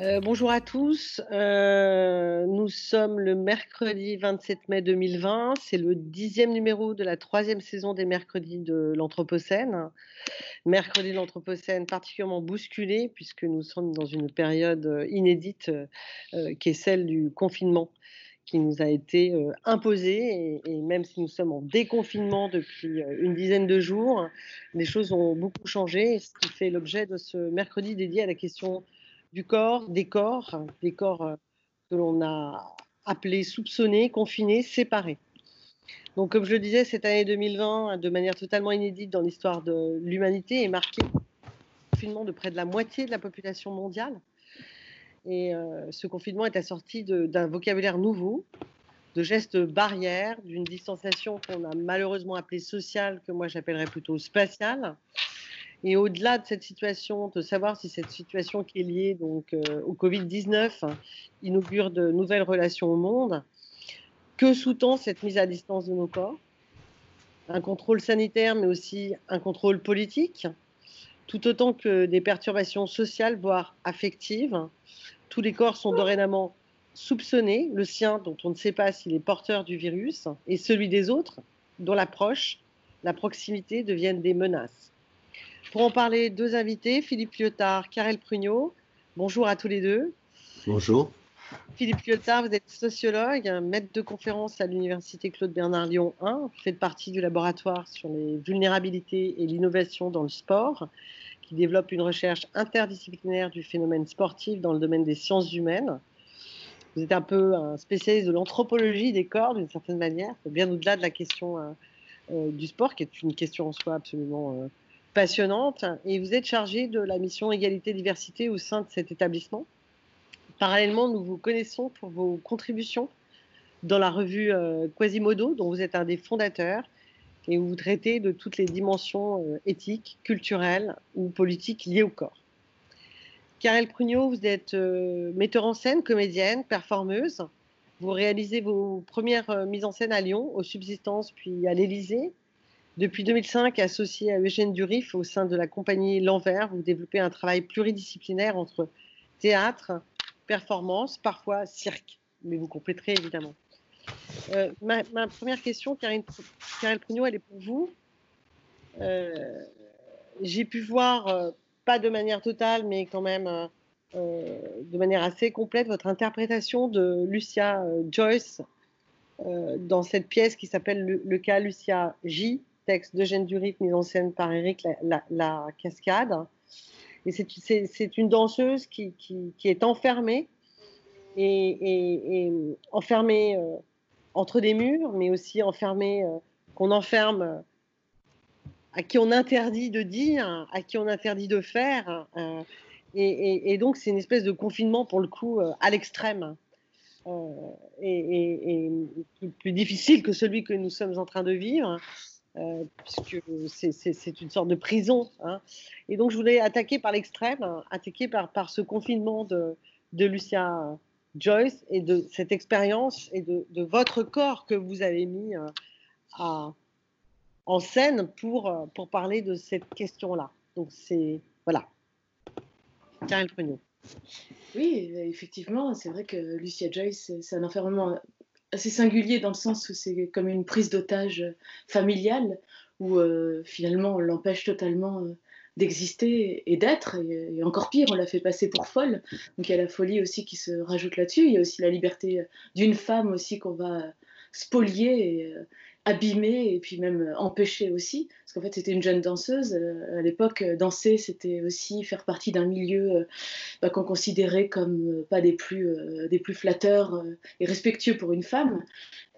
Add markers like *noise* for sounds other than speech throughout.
Euh, bonjour à tous. Euh, nous sommes le mercredi 27 mai 2020. C'est le dixième numéro de la troisième saison des mercredis de l'Anthropocène. Mercredi de l'Anthropocène particulièrement bousculé puisque nous sommes dans une période euh, inédite qui est celle du confinement qui nous a été euh, imposé. Et, même si nous sommes en déconfinement depuis une dizaine de jours, les choses ont beaucoup changé. Ce qui fait l'objet de ce mercredi dédié à la question du corps, des corps, des corps euh, que l'on a appelés soupçonnés, confinés, séparés. Donc, comme je le disais, cette année 2020, de manière totalement inédite dans l'histoire de l'humanité, est marquée par le confinement de près de la moitié de la population mondiale. Et euh, ce confinement est assorti d'un vocabulaire nouveau, de gestes barrières, d'une distanciation qu'on a malheureusement appelée sociale, que moi j'appellerais plutôt spatiale. Et au-delà de cette situation, de savoir si cette situation qui est liée donc euh, au Covid-19 hein, inaugure de nouvelles relations au monde, que sous-tend cette mise à distance de nos corps? Un contrôle sanitaire, mais aussi un contrôle politique, tout autant que des perturbations sociales, voire affectives. Tous les corps sont dorénavant soupçonnés, le sien dont on ne sait pas s'il est porteur du virus, et celui des autres, dont l'approche, la proximité deviennent des menaces. Pour en parler, deux invités, Philippe Lyotard, Karel Prugnot. Bonjour à tous les deux. Bonjour. Philippe Lyotard, vous êtes sociologue, maître de conférence à l'Université Claude Bernard Lyon 1. Vous faites partie du laboratoire sur les vulnérabilités et l'innovation dans le sport, qui développe une recherche interdisciplinaire du phénomène sportif dans le domaine des sciences humaines. Vous êtes un peu un spécialiste de l'anthropologie des corps, d'une certaine manière, bien au-delà de la question euh, euh, du sport, qui est une question en soi absolument euh, passionnante. Et vous êtes chargé de la mission égalité-diversité au sein de cet établissement. Parallèlement, nous vous connaissons pour vos contributions dans la revue euh, Quasimodo, dont vous êtes un des fondateurs, et où vous traitez de toutes les dimensions euh, éthiques, culturelles ou politiques liées au corps. Karel Prugnot, vous êtes euh, metteur en scène, comédienne, performeuse. Vous réalisez vos premières mises en scène à Lyon, aux Subsistances, puis à l'Élysée. Depuis 2005, associé à Eugène Durif au sein de la compagnie L'Envers, vous développez un travail pluridisciplinaire entre théâtre, performance, parfois cirque. Mais vous compléterez évidemment. Euh, ma, première question, Karine, Prugnot, elle est pour vous. Euh, J'ai pu voir, euh, pas de manière totale, mais quand même de manière assez complète, votre interprétation de Lucia Joyce dans cette pièce qui s'appelle le, le cas Lucia J, texte d'Eugène Durif, mise en scène par Eric La, Cascade. Et c'est- une danseuse qui, est enfermée, et, enfermée euh, entre des murs, mais aussi enfermée, euh, qu'on enferme, euh, à qui on interdit de dire, à qui on interdit de faire. et, et- donc c'est une espèce de confinement pour le coup à l'extrême. et, plus difficile que celui que nous sommes en train de vivre, euh, puisque c'est- une sorte de prison. hein. Et donc je voulais attaquer par l'extrême, attaquer par, ce confinement de, Lucia Joyce et de cette expérience et de, votre corps que vous avez mis euh, en scène pour, euh, pour parler de cette question-là. Donc c'est voilà. Karel Prugnot. Oui, effectivement, c'est vrai que Lucia Joyce, c'est un enfermement assez singulier dans le sens où c'est comme une prise d'otage familiale, où euh, finalement on l'empêche totalement euh, d'exister et d'être, et, et encore pire, on la fait passer pour folle. Donc il y a la folie aussi qui se rajoute là-dessus, il y a aussi la liberté d'une femme aussi qu'on va spolier abîmer et puis même euh, empêcher aussi. Parce qu'en fait c'était une jeune danseuse, euh, à l'époque euh, danser c'était aussi faire partie d'un milieu bah, qu'on considérait comme pas des plus, des plus flatteurs et respectueux pour une femme.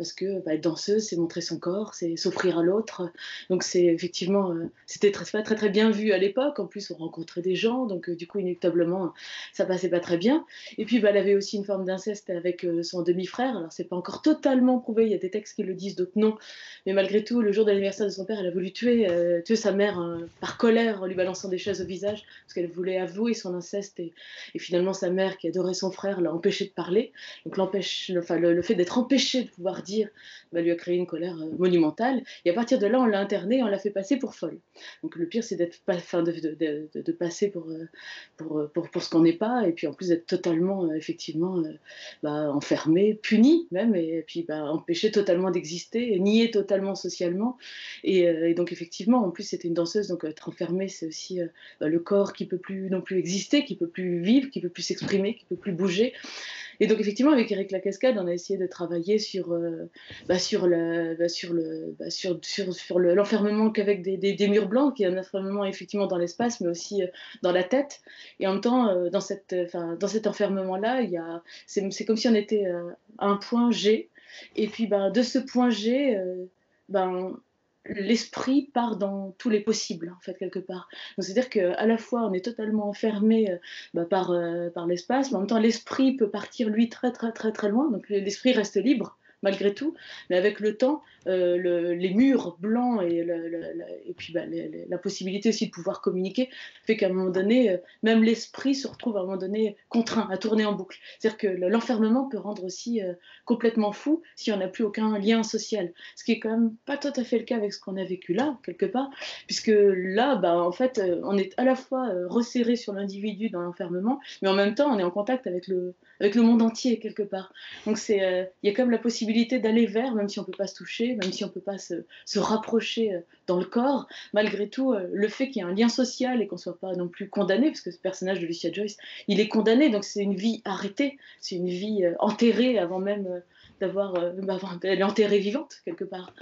Parce que bah, être danseuse, c'est montrer son corps, c'est s'offrir à l'autre. Donc c'est effectivement, c'était très, très, très très bien vu à l'époque. En plus, on rencontrait des gens, donc du coup, inéluctablement, ça passait pas très bien. Et puis, bah, elle avait aussi une forme d'inceste avec son demi-frère. Alors c'est pas encore totalement prouvé. Il y a des textes qui le disent, d'autres non. Mais malgré tout, le jour de l'anniversaire de son père, elle a voulu tuer, tuer sa mère par colère en lui balançant des chaises au visage parce qu'elle voulait avouer son inceste et, finalement sa mère qui adorait son frère l'a empêché de parler. Donc enfin, le, fait d'être empêché de pouvoir dire bah, lui a créé une colère euh, monumentale. Et à partir de là, on l'a internée, on l'a fait passer pour folle. Donc le pire, c'est d'être, enfin, de, passer pour, euh, euh, pour, pour ce qu'on n'est pas et puis en plus d'être totalement, effectivement, bah, enfermé, puni même et, puis bah, empêché totalement d'exister, nié totalement socialement. Et, et, donc effectivement, en plus, c'était une danseuse, donc être enfermée, c'est aussi bah, le corps qui peut plus non plus exister, qui peut plus vivre, qui peut plus s'exprimer, qui peut plus bouger. Et donc effectivement, avec Eric Lacascade, on a essayé de travailler sur, euh, bah, sur, le, bah, sur, le, bah, sur, sur, sur l'enfermement qu'avec des, des, murs blancs, qui est un enfermement effectivement dans l'espace, mais aussi euh, dans la tête. Et en même temps, euh, dans, cette, dans cet enfermement-là, c'est comme si on était à un point G. Et puis ben, de ce point G, ben, l'esprit part dans tous les possibles, en fait, quelque part. C'est-à-dire qu'à la fois, on est totalement enfermé euh, bah, par, euh, par l'espace, mais en même temps, l'esprit peut partir, lui, très, très, très, très loin. Donc, l'esprit reste libre malgré tout. Mais avec le temps, euh, les murs blancs et, puis bah, la possibilité aussi de pouvoir communiquer fait qu'à un moment donné, euh, même l'esprit se retrouve à un moment donné contraint à tourner en boucle. C'est-à-dire que l'enfermement peut rendre aussi euh, complètement fou si on n'a plus aucun lien social. Ce qui est quand même pas tout à fait le cas avec ce qu'on a vécu là, quelque part, puisque là, bah, en fait, on est à la fois resserré sur l'individu dans l'enfermement, mais en même temps, on est en contact avec le, avec le monde entier, quelque part. Donc il y a quand même la possibilité d'aller vers, même si on peut pas se toucher, même si on peut pas se, se, rapprocher euh, dans le corps, malgré tout, euh, le fait qu'il y ait un lien social et qu'on soit pas non plus condamné, parce que ce personnage de Lucia Joyce, il est condamné, donc c'est une vie arrêtée, c'est une vie euh, enterrée avant même d'avoir, bah, elle enterrée vivante quelque part.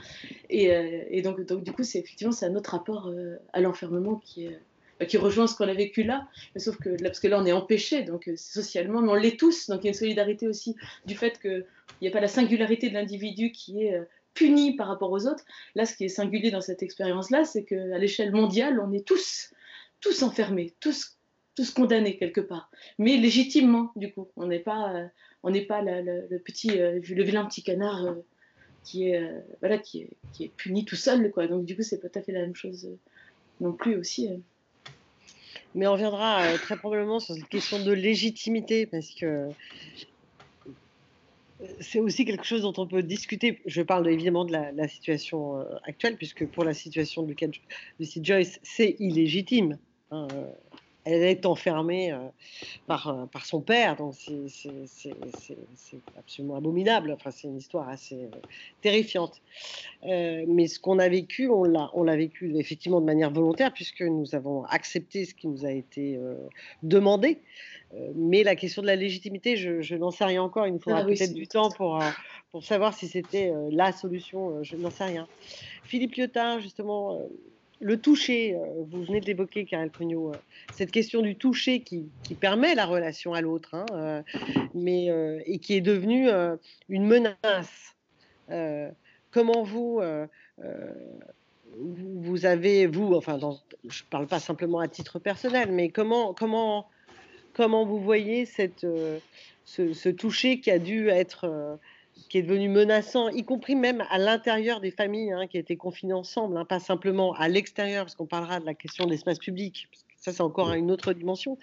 Et, donc, donc, du coup, c'est effectivement c'est un autre rapport à l'enfermement qui est qui rejoint ce qu'on a vécu là, sauf que là, parce que là on est empêché, donc euh, socialement, mais on l'est tous, donc il y a une solidarité aussi du fait qu'il n'y a pas la singularité de l'individu qui est euh, puni par rapport aux autres. Là, ce qui est singulier dans cette expérience-là, c'est qu'à l'échelle mondiale, on est tous, tous enfermés, tous, tous condamnés quelque part, mais légitimement du coup. On n'est pas, euh, on n'est pas le petit, le vilain petit canard qui est, voilà, qui est puni tout seul, quoi. Donc du coup, c'est pas tout à fait la même chose non plus aussi. Mais on reviendra euh, très probablement sur cette question de légitimité, parce que euh, c'est aussi quelque chose dont on peut discuter. Je parle évidemment de la, situation euh, actuelle, puisque pour la situation de Lucy Joyce, c'est illégitime. Hein, elle est enfermée euh, par, euh, par son père, donc c'est absolument abominable. Enfin, c'est une histoire assez euh, terrifiante. mais ce qu'on a vécu, on l'a vécu effectivement de manière volontaire, puisque nous avons accepté ce qui nous a été demandé. mais la question de la légitimité, je, n'en sais rien encore. Il nous faudra ah peut-être du temps pour, pour savoir si c'était la solution. je n'en sais rien. Philippe Lyotin, justement le toucher, euh, vous venez de l'évoquer, Karel Cugnot, euh, cette question du toucher qui, permet la relation à l'autre, hein, euh, mais et qui est devenue une menace. comment vous, vous avez, vous, enfin, je ne parle pas simplement à titre personnel, mais comment, comment, comment vous voyez cette, ce, ce, toucher qui a dû être qui est devenu menaçant, y compris même à l'intérieur des familles hein, qui étaient confinées ensemble, hein, pas simplement à l'extérieur, parce qu'on parlera de la question de l'espace public, ça c'est encore une autre dimension,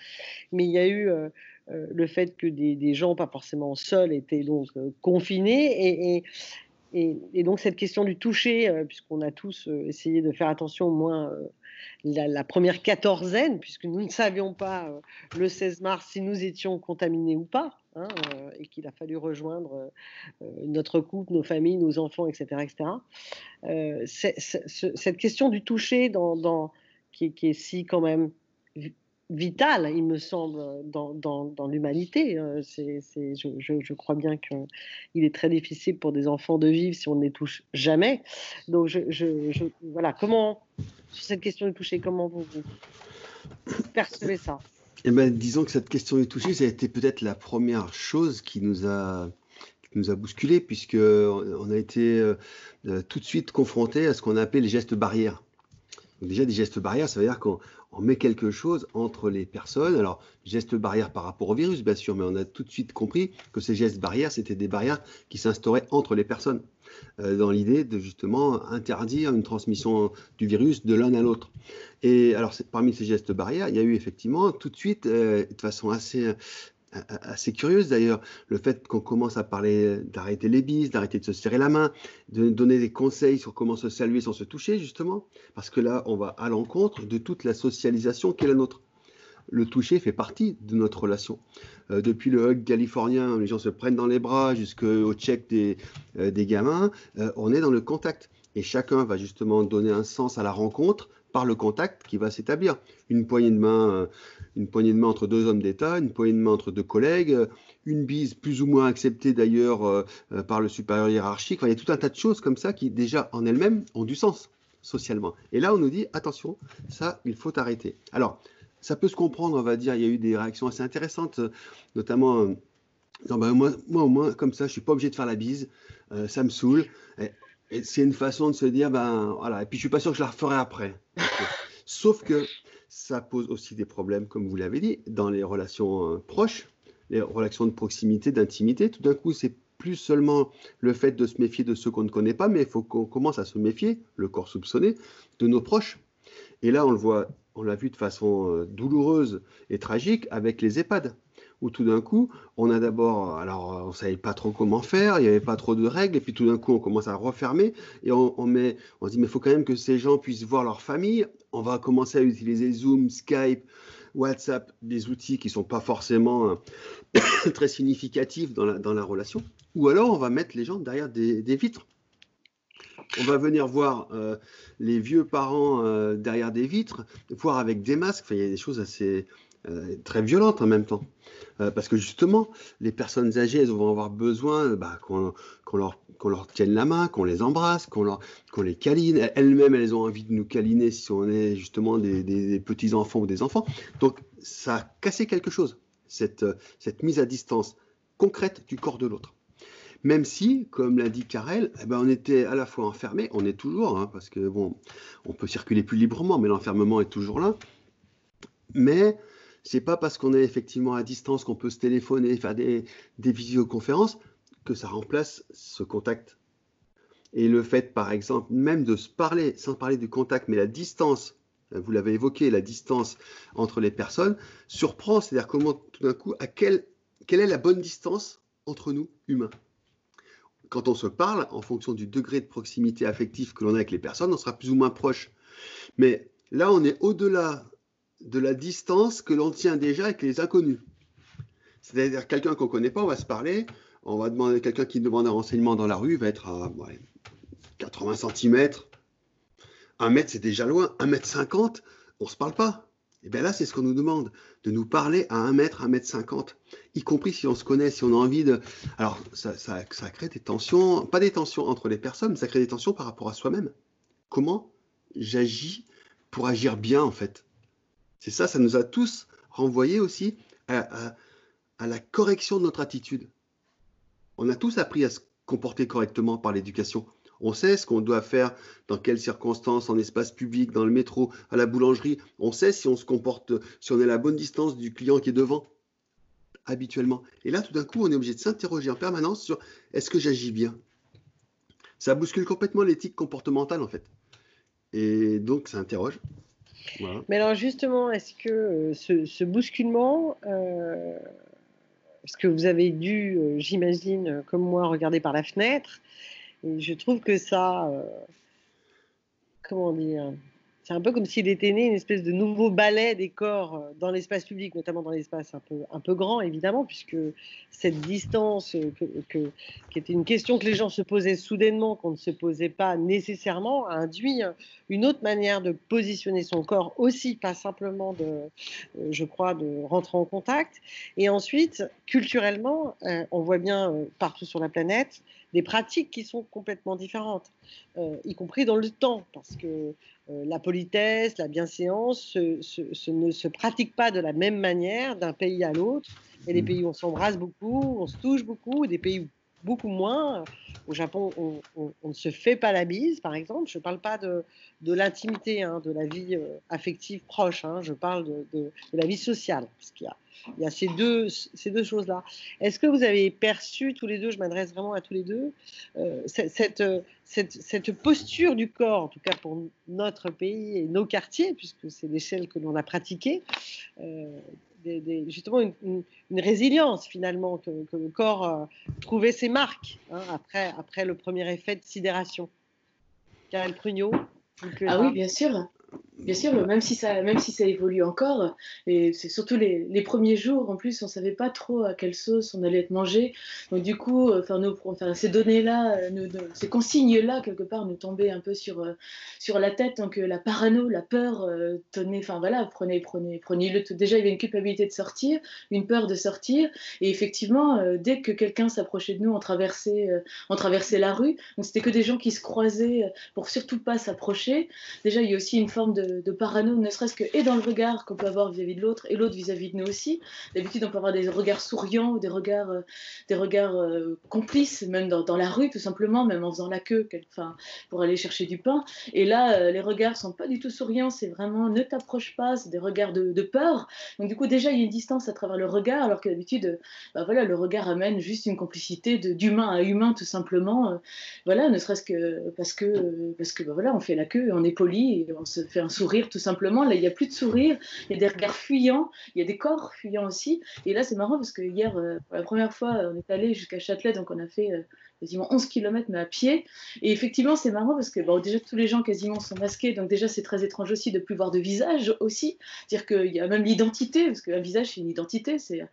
mais il y a eu euh, euh, le fait que des, gens, pas forcément seuls, étaient donc euh, confinés, et, et, et, donc cette question du toucher, puisqu'on a tous essayé de faire attention au moins la, première quatorzaine, puisque nous ne savions pas le 16 mars si nous étions contaminés ou pas. Hein, euh, et qu'il a fallu rejoindre euh, euh, notre couple, nos familles, nos enfants, etc. etc. cette question du toucher qui, est si quand même vitale, il me semble, dans, l'humanité. C'est, je, crois bien qu'il est très difficile pour des enfants de vivre si on ne les touche jamais. Donc, voilà, comment, sur cette question du toucher, comment vous percevez ça? Eh ben, disons que cette question du toucher, ça a été peut-être la première chose qui nous a, qui nous a bousculé, puisqu'on a été tout de suite confronté à ce qu'on appelle les gestes barrières. déjà, des gestes barrières, ça veut dire qu'on met quelque chose entre les personnes. Alors, gestes barrières par rapport au virus, bien sûr, mais on a tout de suite compris que ces gestes barrières, c'était des barrières qui s'instauraient entre les personnes, euh, dans l'idée de justement interdire une transmission du virus de l'un à l'autre. Et alors, parmi ces gestes barrières, il y a eu effectivement tout de suite, euh, de façon assez assez curieuse d'ailleurs, le fait qu'on commence à parler d'arrêter les bises, d'arrêter de se serrer la main, de donner des conseils sur comment se saluer sans se toucher, justement, parce que là, on va à l'encontre de toute la socialisation qui est la nôtre. Le toucher fait partie de notre relation. Euh, depuis le hug californien, les gens se prennent dans les bras jusqu'au check des, euh, des gamins, euh, on est dans le contact. Et chacun va justement donner un sens à la rencontre par le contact qui va s'établir. Une poignée de main, une poignée de main entre deux hommes d'État, une poignée de main entre deux collègues, euh, une bise plus ou moins acceptée d'ailleurs euh, par le supérieur hiérarchique. il y a tout un tas de choses comme ça qui déjà en elles-mêmes ont du sens socialement. Et là, on nous dit attention, ça, il faut arrêter. Alors, ça peut se comprendre, on va dire. Il y a eu des réactions assez intéressantes, notamment. Ben, moi, moi, au moins, comme ça, je suis pas obligé de faire la bise. ça me saoule c'est une façon de se dire, ben voilà, et puis je suis pas sûr que je la referai après. *laughs* Sauf que ça pose aussi des problèmes, comme vous l'avez dit, dans les relations euh, proches, les relations de proximité, d'intimité. Tout d'un coup, c'est plus seulement le fait de se méfier de ceux qu'on ne connaît pas, mais il faut qu'on commence à se méfier, le corps soupçonné, de nos proches. Et là, on le voit, on l'a vu de façon euh, douloureuse et tragique avec les EHPAD où tout d'un coup, on a d'abord, alors on savait pas trop comment faire, il n'y avait pas trop de règles, et puis tout d'un coup, on commence à refermer, et on, met, on se dit, mais il faut quand même que ces gens puissent voir leur famille. On va commencer à utiliser Zoom, Skype, WhatsApp, des outils qui ne sont pas forcément euh, *coughs* très significatifs dans la, relation. Ou alors, on va mettre les gens derrière des, vitres. On va venir voir euh, les vieux parents euh, derrière des vitres, voir avec des masques. il y a des choses assez très violentes en même temps. Euh, parce que justement, les personnes âgées, elles vont avoir besoin bah, qu'on leur, leur, tienne la main, qu'on les embrasse, qu'on les câline. Elles-mêmes, elles ont envie de nous câliner si on est justement des, petits-enfants ou des enfants. Donc, ça a cassé quelque chose, cette, cette mise à distance concrète du corps de l'autre. Même si, comme l'a dit Karel, eh ben on était à la fois enfermé, on est toujours, hein, parce que bon, on peut circuler plus librement, mais l'enfermement est toujours là. Mais c'est pas parce qu'on est effectivement à distance qu'on peut se téléphoner, faire des, visioconférences, que ça remplace ce contact. Et le fait, par exemple, même de se parler, sans parler du contact, mais la distance, vous l'avez évoqué, la distance entre les personnes, surprend, c'est-à-dire comment tout d'un coup, à quelle, quelle est la bonne distance entre nous, humains? Quand on se parle, en fonction du degré de proximité affective que l'on a avec les personnes, on sera plus ou moins proche. Mais là, on est au-delà de la distance que l'on tient déjà avec les inconnus. C'est-à-dire quelqu'un qu'on ne connaît pas, on va se parler, on va demander quelqu'un qui demande un renseignement dans la rue, va être à 80 cm. Un mètre, c'est déjà loin. Un mètre 50, on ne se parle pas. Et bien là, c'est ce qu'on nous demande, de nous parler à un mètre, un mètre 50, y compris si on se connaît, si on a envie de... Alors, ça, ça crée des tensions, pas des tensions entre les personnes, mais ça crée des tensions par rapport à soi-même. Comment j'agis pour agir bien, en fait? C'est ça, ça nous a tous renvoyé aussi à, la correction de notre attitude. On a tous appris à se comporter correctement par l'éducation. On sait ce qu'on doit faire, dans quelles circonstances, en espace public, dans le métro, à la boulangerie. On sait si on se comporte, si on est à la bonne distance du client qui est devant, habituellement. Et là, tout d'un coup, on est obligé de s'interroger en permanence sur est-ce que j'agis bien? Ça bouscule complètement l'éthique comportementale, en fait. Et donc, ça interroge. Mais alors justement, est-ce que euh, ce, bousculement, euh, ce que vous avez dû, euh, j'imagine, comme moi, regarder par la fenêtre, et je trouve que ça, comment dire, c'est un peu comme s'il était né une espèce de nouveau ballet des corps euh, dans l'espace public, notamment dans l'espace un peu, un peu grand, évidemment, puisque cette distance, euh, qui était une question que les gens se posaient soudainement, qu'on ne se posait pas nécessairement, a induit une autre manière de positionner son corps aussi, pas simplement de, euh, je crois, de rentrer en contact. Et ensuite, culturellement, on voit bien partout sur la planète des pratiques qui sont complètement différentes, y compris dans le temps, parce que euh, la politesse, la bienséance ne se pratique pas de la même manière d'un pays à l'autre. Il y a des pays où on s'embrasse beaucoup, on se touche beaucoup, des pays où beaucoup moins. Au Japon, on, ne se fait pas la bise, par exemple. Je ne parle pas de, de l'intimité, hein, de la vie euh, affective proche. Hein. Je parle de, de, la vie sociale, parce qu'il y a, il y a ces deux, ces deux choses-là. Est-ce que vous avez perçu tous les deux, je m'adresse vraiment à tous les deux, euh, cette, cette, cette, posture du corps, en tout cas pour notre pays et nos quartiers, puisque c'est l'échelle que l'on a pratiquée, euh, justement une, résilience finalement, que, le corps euh, trouvait ses marques hein, après, après le premier effet de sidération? Karel Prugnot Ah oui, bien sûr. Bien sûr, même si ça, même si ça évolue encore, et c'est surtout les, premiers jours, en plus, on savait pas trop à quelle sauce on allait être mangé. Donc du coup, euh, ces données-là, euh, ces consignes-là, quelque part, nous tombaient un peu sur, euh, sur la tête. Donc la parano, la peur, tenait, enfin voilà, prenez, prenez, prenez le. Déjà, il y avait une culpabilité de sortir, une peur de sortir, et effectivement, dès que quelqu'un s'approchait de nous, on traversait, on traversait la rue. Donc c'était que des gens qui se croisaient pour surtout pas s'approcher. Déjà, il y a aussi une forme de de, parano, ne serait-ce que et dans le regard qu'on peut avoir vis-à-vis de l'autre et l'autre vis-à-vis de nous aussi. D'habitude, on peut avoir des regards souriants ou des regards, euh, des regards euh, complices, même dans, la rue, tout simplement, même en faisant la queue enfin, pour aller chercher du pain. Et là, euh, les regards sont pas du tout souriants, c'est vraiment ne t'approche pas, c'est des regards de, peur. Donc, du coup, déjà, il y a une distance à travers le regard, alors que d'habitude, bah, voilà, le regard amène juste une complicité d'humain à humain, tout simplement. voilà, ne serait-ce que parce que, parce que bah, voilà, on fait la queue, on est poli et on se fait un sourire tout simplement. Là, il n'y a plus de sourire, il y a des regards fuyants, il y a des corps fuyants aussi. Et là, c'est marrant parce que hier, euh, pour la première fois, on est allé jusqu'à Châtelet, donc on a fait euh, quasiment 11 km, mais à pied. Et effectivement, c'est marrant parce que bon, déjà, tous les gens quasiment sont masqués, donc déjà, c'est très étrange aussi de plus voir de visage aussi. C'est-à-dire qu'il y a même l'identité, parce qu'un visage, c'est une identité, c'est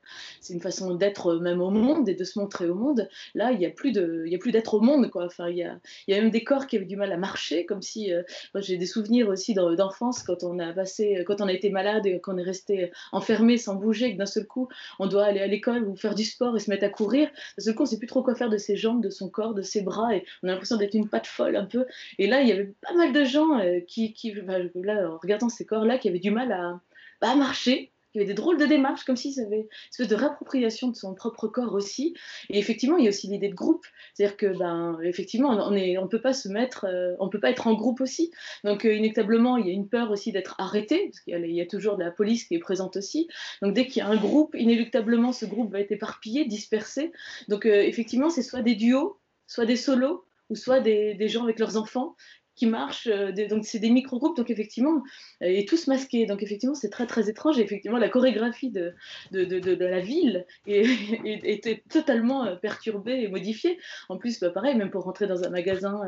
une façon d'être même au monde et de se montrer au monde. Là, il n'y a plus d'être au monde, quoi. Enfin, il y a, y a même des corps qui avaient du mal à marcher, comme si. Euh, j'ai des souvenirs aussi d'enfance quand on a passé, quand on a été malade et qu'on est resté enfermé sans bouger, que d'un seul coup, on doit aller à l'école ou faire du sport et se mettre à courir. D'un seul coup, on ne sait plus trop quoi faire de ses jambes, de son corps, de ses bras, et on a l'impression d'être une patte folle un peu. Et là, il y avait pas mal de gens euh, qui, qui là, en regardant ces corps-là, qui avaient du mal à, bah, à marcher, il y avait des drôles de démarches, comme s'ils avaient une espèce de réappropriation de son propre corps aussi. Et effectivement, il y a aussi l'idée de groupe. C'est-à-dire que, ben, effectivement, on ne peut pas se mettre, euh, on peut pas être en groupe aussi. Donc, euh, inéluctablement, il y a une peur aussi d'être arrêté, parce qu'il y, a toujours de la police qui est présente aussi. Donc, dès qu'il y a un groupe, inéluctablement, ce groupe va être éparpillé, dispersé. Donc, euh, effectivement, c'est soit des duos, soit des solos, ou soit des, gens avec leurs enfants qui marchent. Euh, donc c'est des micro-groupes, donc effectivement, euh, et tous masqués. Donc effectivement, c'est très très étrange. Et effectivement, la chorégraphie de, de, de, la ville était *laughs* totalement euh, perturbée et modifiée. En plus, bah, pareil, même pour rentrer dans un magasin,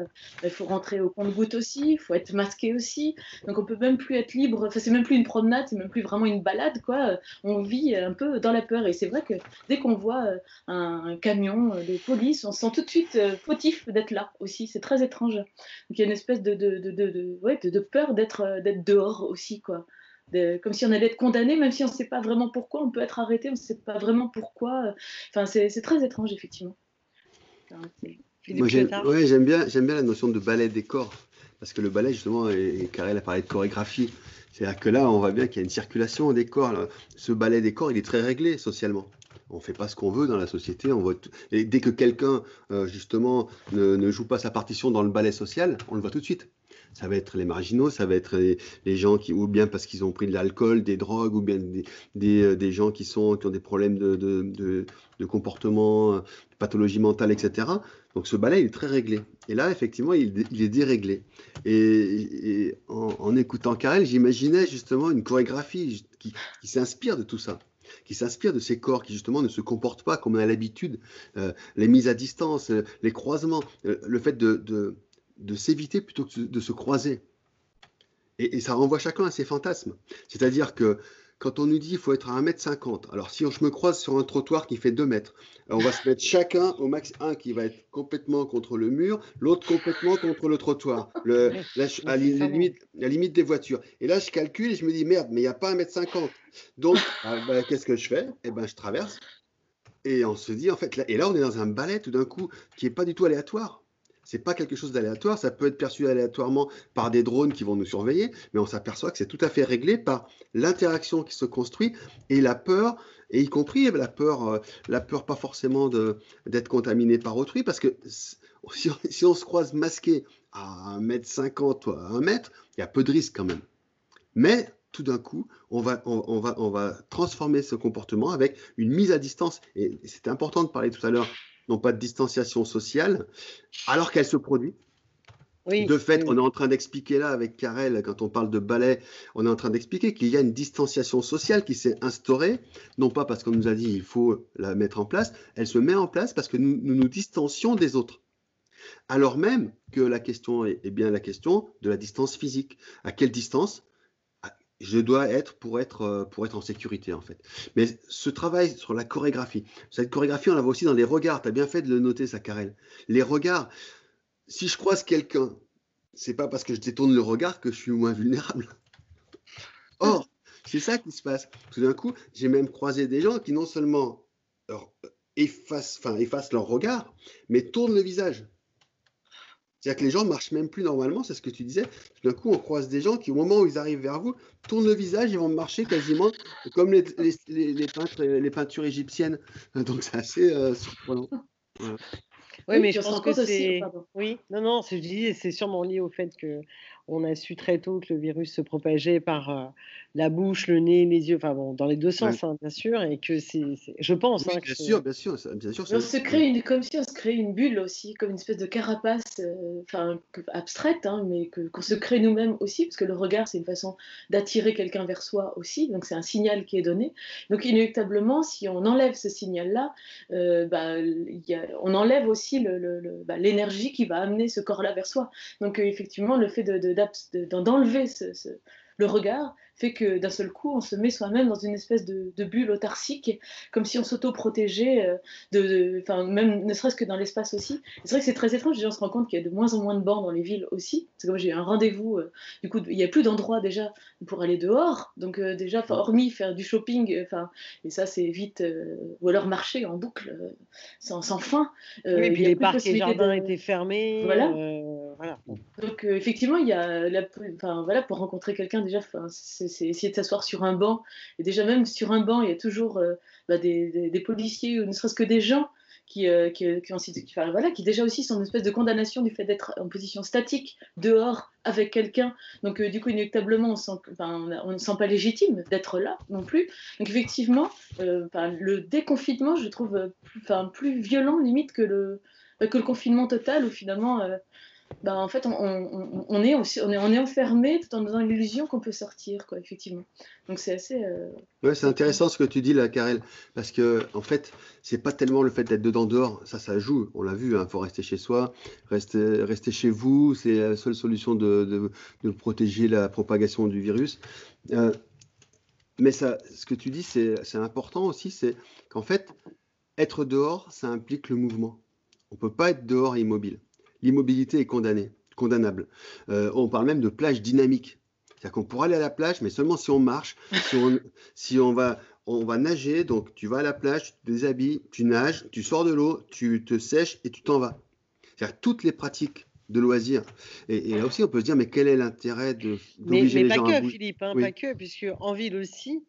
il faut rentrer au compte-goutte aussi, il faut être masqué aussi. Donc on peut même plus être libre. Enfin, c'est même plus une promenade, c'est même plus vraiment une balade, quoi. On vit un peu dans la peur. Et c'est vrai que dès qu'on voit un, camion de police, on se sent tout de suite fautif d'être là aussi. C'est très étrange. Donc il y a une espèce de, de, de, de, ouais, de peur d'être euh, d'être dehors aussi, quoi. comme si on allait être condamné, même si on ne sait pas vraiment pourquoi, on peut être arrêté, on ne sait pas vraiment pourquoi. Enfin, c'est très étrange, effectivement. Moi, j'aime ouais, bien, bien la notion de ballet des corps, parce que le ballet, justement, et Karel a parlé de chorégraphie. C'est-à-dire que là, on voit bien qu'il y a une circulation des corps. Ce ballet des corps, il est très réglé socialement on fait pas ce qu'on veut dans la société. On voit Et dès que quelqu'un, euh, justement, ne, joue pas sa partition dans le ballet social, on le voit tout de suite. Ça va être les marginaux, ça va être les, gens qui, ou bien parce qu'ils ont pris de l'alcool, des drogues, ou bien des, euh, gens qui, sont, qui ont des problèmes de, de, comportement, de pathologie mentale, etc. Donc ce ballet, il est très réglé. Et là, effectivement, il, est déréglé. Et, en, écoutant Karel, j'imaginais justement une chorégraphie qui s'inspire de tout ça qui s'inspire de ces corps qui justement ne se comportent pas comme on a l'habitude, euh, les mises à distance, euh, les croisements, euh, le fait de, de, s'éviter plutôt que de se croiser. Et, ça renvoie chacun à ses fantasmes. C'est-à-dire que quand on nous dit qu'il faut être à 1m50, alors si je me croise sur un trottoir qui fait 2 mètres, on va se mettre chacun au max, un qui va être complètement contre le mur, l'autre complètement contre le trottoir, le, *laughs* à, la limite, la limite des voitures. Et là, je calcule et je me dis, merde, mais il n'y a pas 1m50. Donc, *laughs* ah, bah, qu'est-ce que je fais? Eh bien, je traverse. Et on se dit, en fait, là, et là, on est dans un ballet tout d'un coup qui n'est pas du tout aléatoire. C'est pas quelque chose d'aléatoire. Ça peut être perçu aléatoirement par des drones qui vont nous surveiller, mais on s'aperçoit que c'est tout à fait réglé par l'interaction qui se construit et la peur, et y compris la peur, euh, la peur pas forcément d'être contaminé par autrui, parce que si on, se croise masqué à 1m50 ou à 1 mètre, il y a peu de risque quand même. Mais tout d'un coup, on va, on, va, on va transformer ce comportement avec une mise à distance. Et c'était important de parler tout à l'heure non pas de distanciation sociale, alors qu'elle se produit. de fait, on est en train d'expliquer là avec Karel, quand on parle de ballet, on est en train d'expliquer qu'il y a une distanciation sociale qui s'est instaurée, non pas parce qu'on nous a dit il faut la mettre en place, elle se met en place parce que nous nous, nous distancions des autres. Alors même que la question est bien la question de la distance physique. À quelle distance? Je dois être pour être euh, pour être en sécurité en fait. Mais ce travail sur la chorégraphie, cette chorégraphie, on la voit aussi dans les regards. Tu as bien fait de le noter, ça, Karel. Les regards. Si je croise quelqu'un, c'est pas parce que je détourne le regard que je suis moins vulnérable. *laughs* Or, c'est ça qui se passe. Tout d'un coup, j'ai même croisé des gens qui non seulement effacent, enfin, effacent leur regard, mais tournent le visage. C'est-à-dire que les gens ne marchent même plus normalement, c'est ce que tu disais. Tout d'un coup, on croise des gens qui, au moment où ils arrivent vers vous, tournent le visage, ils vont marcher quasiment comme les, les, peintres, les peintures égyptiennes. *laughs* Donc c'est assez euh, surprenant. Oui, mais je pense que c'est. Oui, non, non, c'est sûrement lié au fait que on a su très tôt que le virus se propageait par euh, la bouche, le nez, les yeux, enfin bon, dans les deux sens, hein, bien sûr, et que c'est, je pense. hein, bien, sûr, bien sûr, bien sûr, on se crée une, comme si on se crée une bulle aussi, comme une espèce de carapace, euh, enfin abstraite, hein, mais que, qu'on se crée nous-mêmes aussi, parce que le regard, c'est une façon d'attirer quelqu'un vers soi aussi, donc c'est un signal qui est donné. Donc inéluctablement, si on enlève ce signal-là, euh, bah, y a, on enlève aussi le, le, bah, l'énergie qui va amener ce corps-là vers soi. Donc effectivement, le fait de, de d'enlever le regard fait que d'un seul coup, on se met soi-même dans une espèce de, bulle autarcique, comme si on s'auto-protégeait, euh, de, même ne serait-ce que dans l'espace aussi. C'est vrai que c'est très étrange, on se rend compte qu'il y a de moins en moins de bancs dans les villes aussi. C'est comme j'ai eu un rendez-vous, euh, du coup, il n'y a plus d'endroits déjà pour aller dehors, donc euh, déjà, hormis faire du shopping, enfin, et ça c'est vite, ou alors marcher en boucle, sans, sans, fin. oui, et puis les parcs et les jardins étaient fermés. Voilà. Donc effectivement, il y a, voilà, pour rencontrer quelqu'un déjà, c'est essayer de s'asseoir sur un banc. Et déjà, même sur un banc, il y a toujours euh, bah, des, policiers ou ne serait-ce que des gens qui, euh, qui, qui, voilà, qui déjà aussi sont une espèce de condamnation du fait d'être en position statique dehors avec quelqu'un. Donc, euh, du coup, inéluctablement, on, on, ne sent pas légitime d'être là non plus. Donc, effectivement, le déconfinement, je trouve plus, plus violent limite que le, que le confinement total où finalement bah, en fait, on, est aussi, on, est, enfermé tout en dans l'illusion qu'on peut sortir, quoi, effectivement. Donc c'est assez. Euh, ouais, c'est intéressant ce que tu dis là, Karel, parce que en fait, c'est pas tellement le fait d'être dedans dehors, ça, ça joue. On l'a vu, il hein, faut rester chez soi, rester, rester chez vous, c'est la seule solution de, de, protéger la propagation du virus. Euh, mais ça, ce que tu dis, c'est important aussi, c'est qu'en fait, être dehors, ça implique le mouvement. On peut pas être dehors immobile l'immobilité est condamnée, condamnable. Euh, on parle même de plage dynamique. C'est-à-dire qu'on pourra aller à la plage, mais seulement si on marche, *laughs* si on, va, on va nager, donc tu vas à la plage, tu te déshabilles, tu nages, tu sors de l'eau, tu te sèches et tu t'en vas. C'est-à-dire toutes les pratiques de loisirs. Et, là aussi, on peut se dire, mais quel est l'intérêt de d'obliger les gens à Mais pas que, Philippe, hein, pas que, puisque en ville aussi,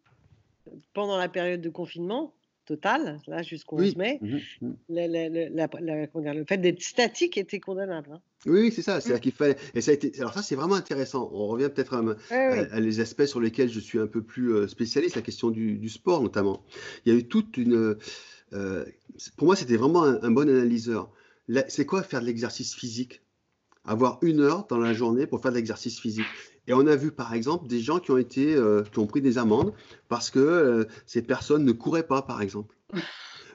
pendant la période de confinement, total, là jusqu'au 11 mai, mmh mmh. le fait d'être statique était condamnable. Hein. Oui, c'est ça. C'est-à-dire qu'il fallait. Et ça a été. Alors ça, c'est vraiment intéressant. On revient peut-être à, les aspects sur lesquels je suis un peu plus euh, spécialiste, la question du, sport notamment. Il y a eu toute une. Euh, pour moi, c'était vraiment un, bon analyseur. C'est quoi faire de l'exercice physique? Avoir une heure dans la journée pour faire de l'exercice physique. Et on a vu par exemple des gens qui ont euh, pris des amendes parce que euh, ces personnes ne couraient pas, par exemple,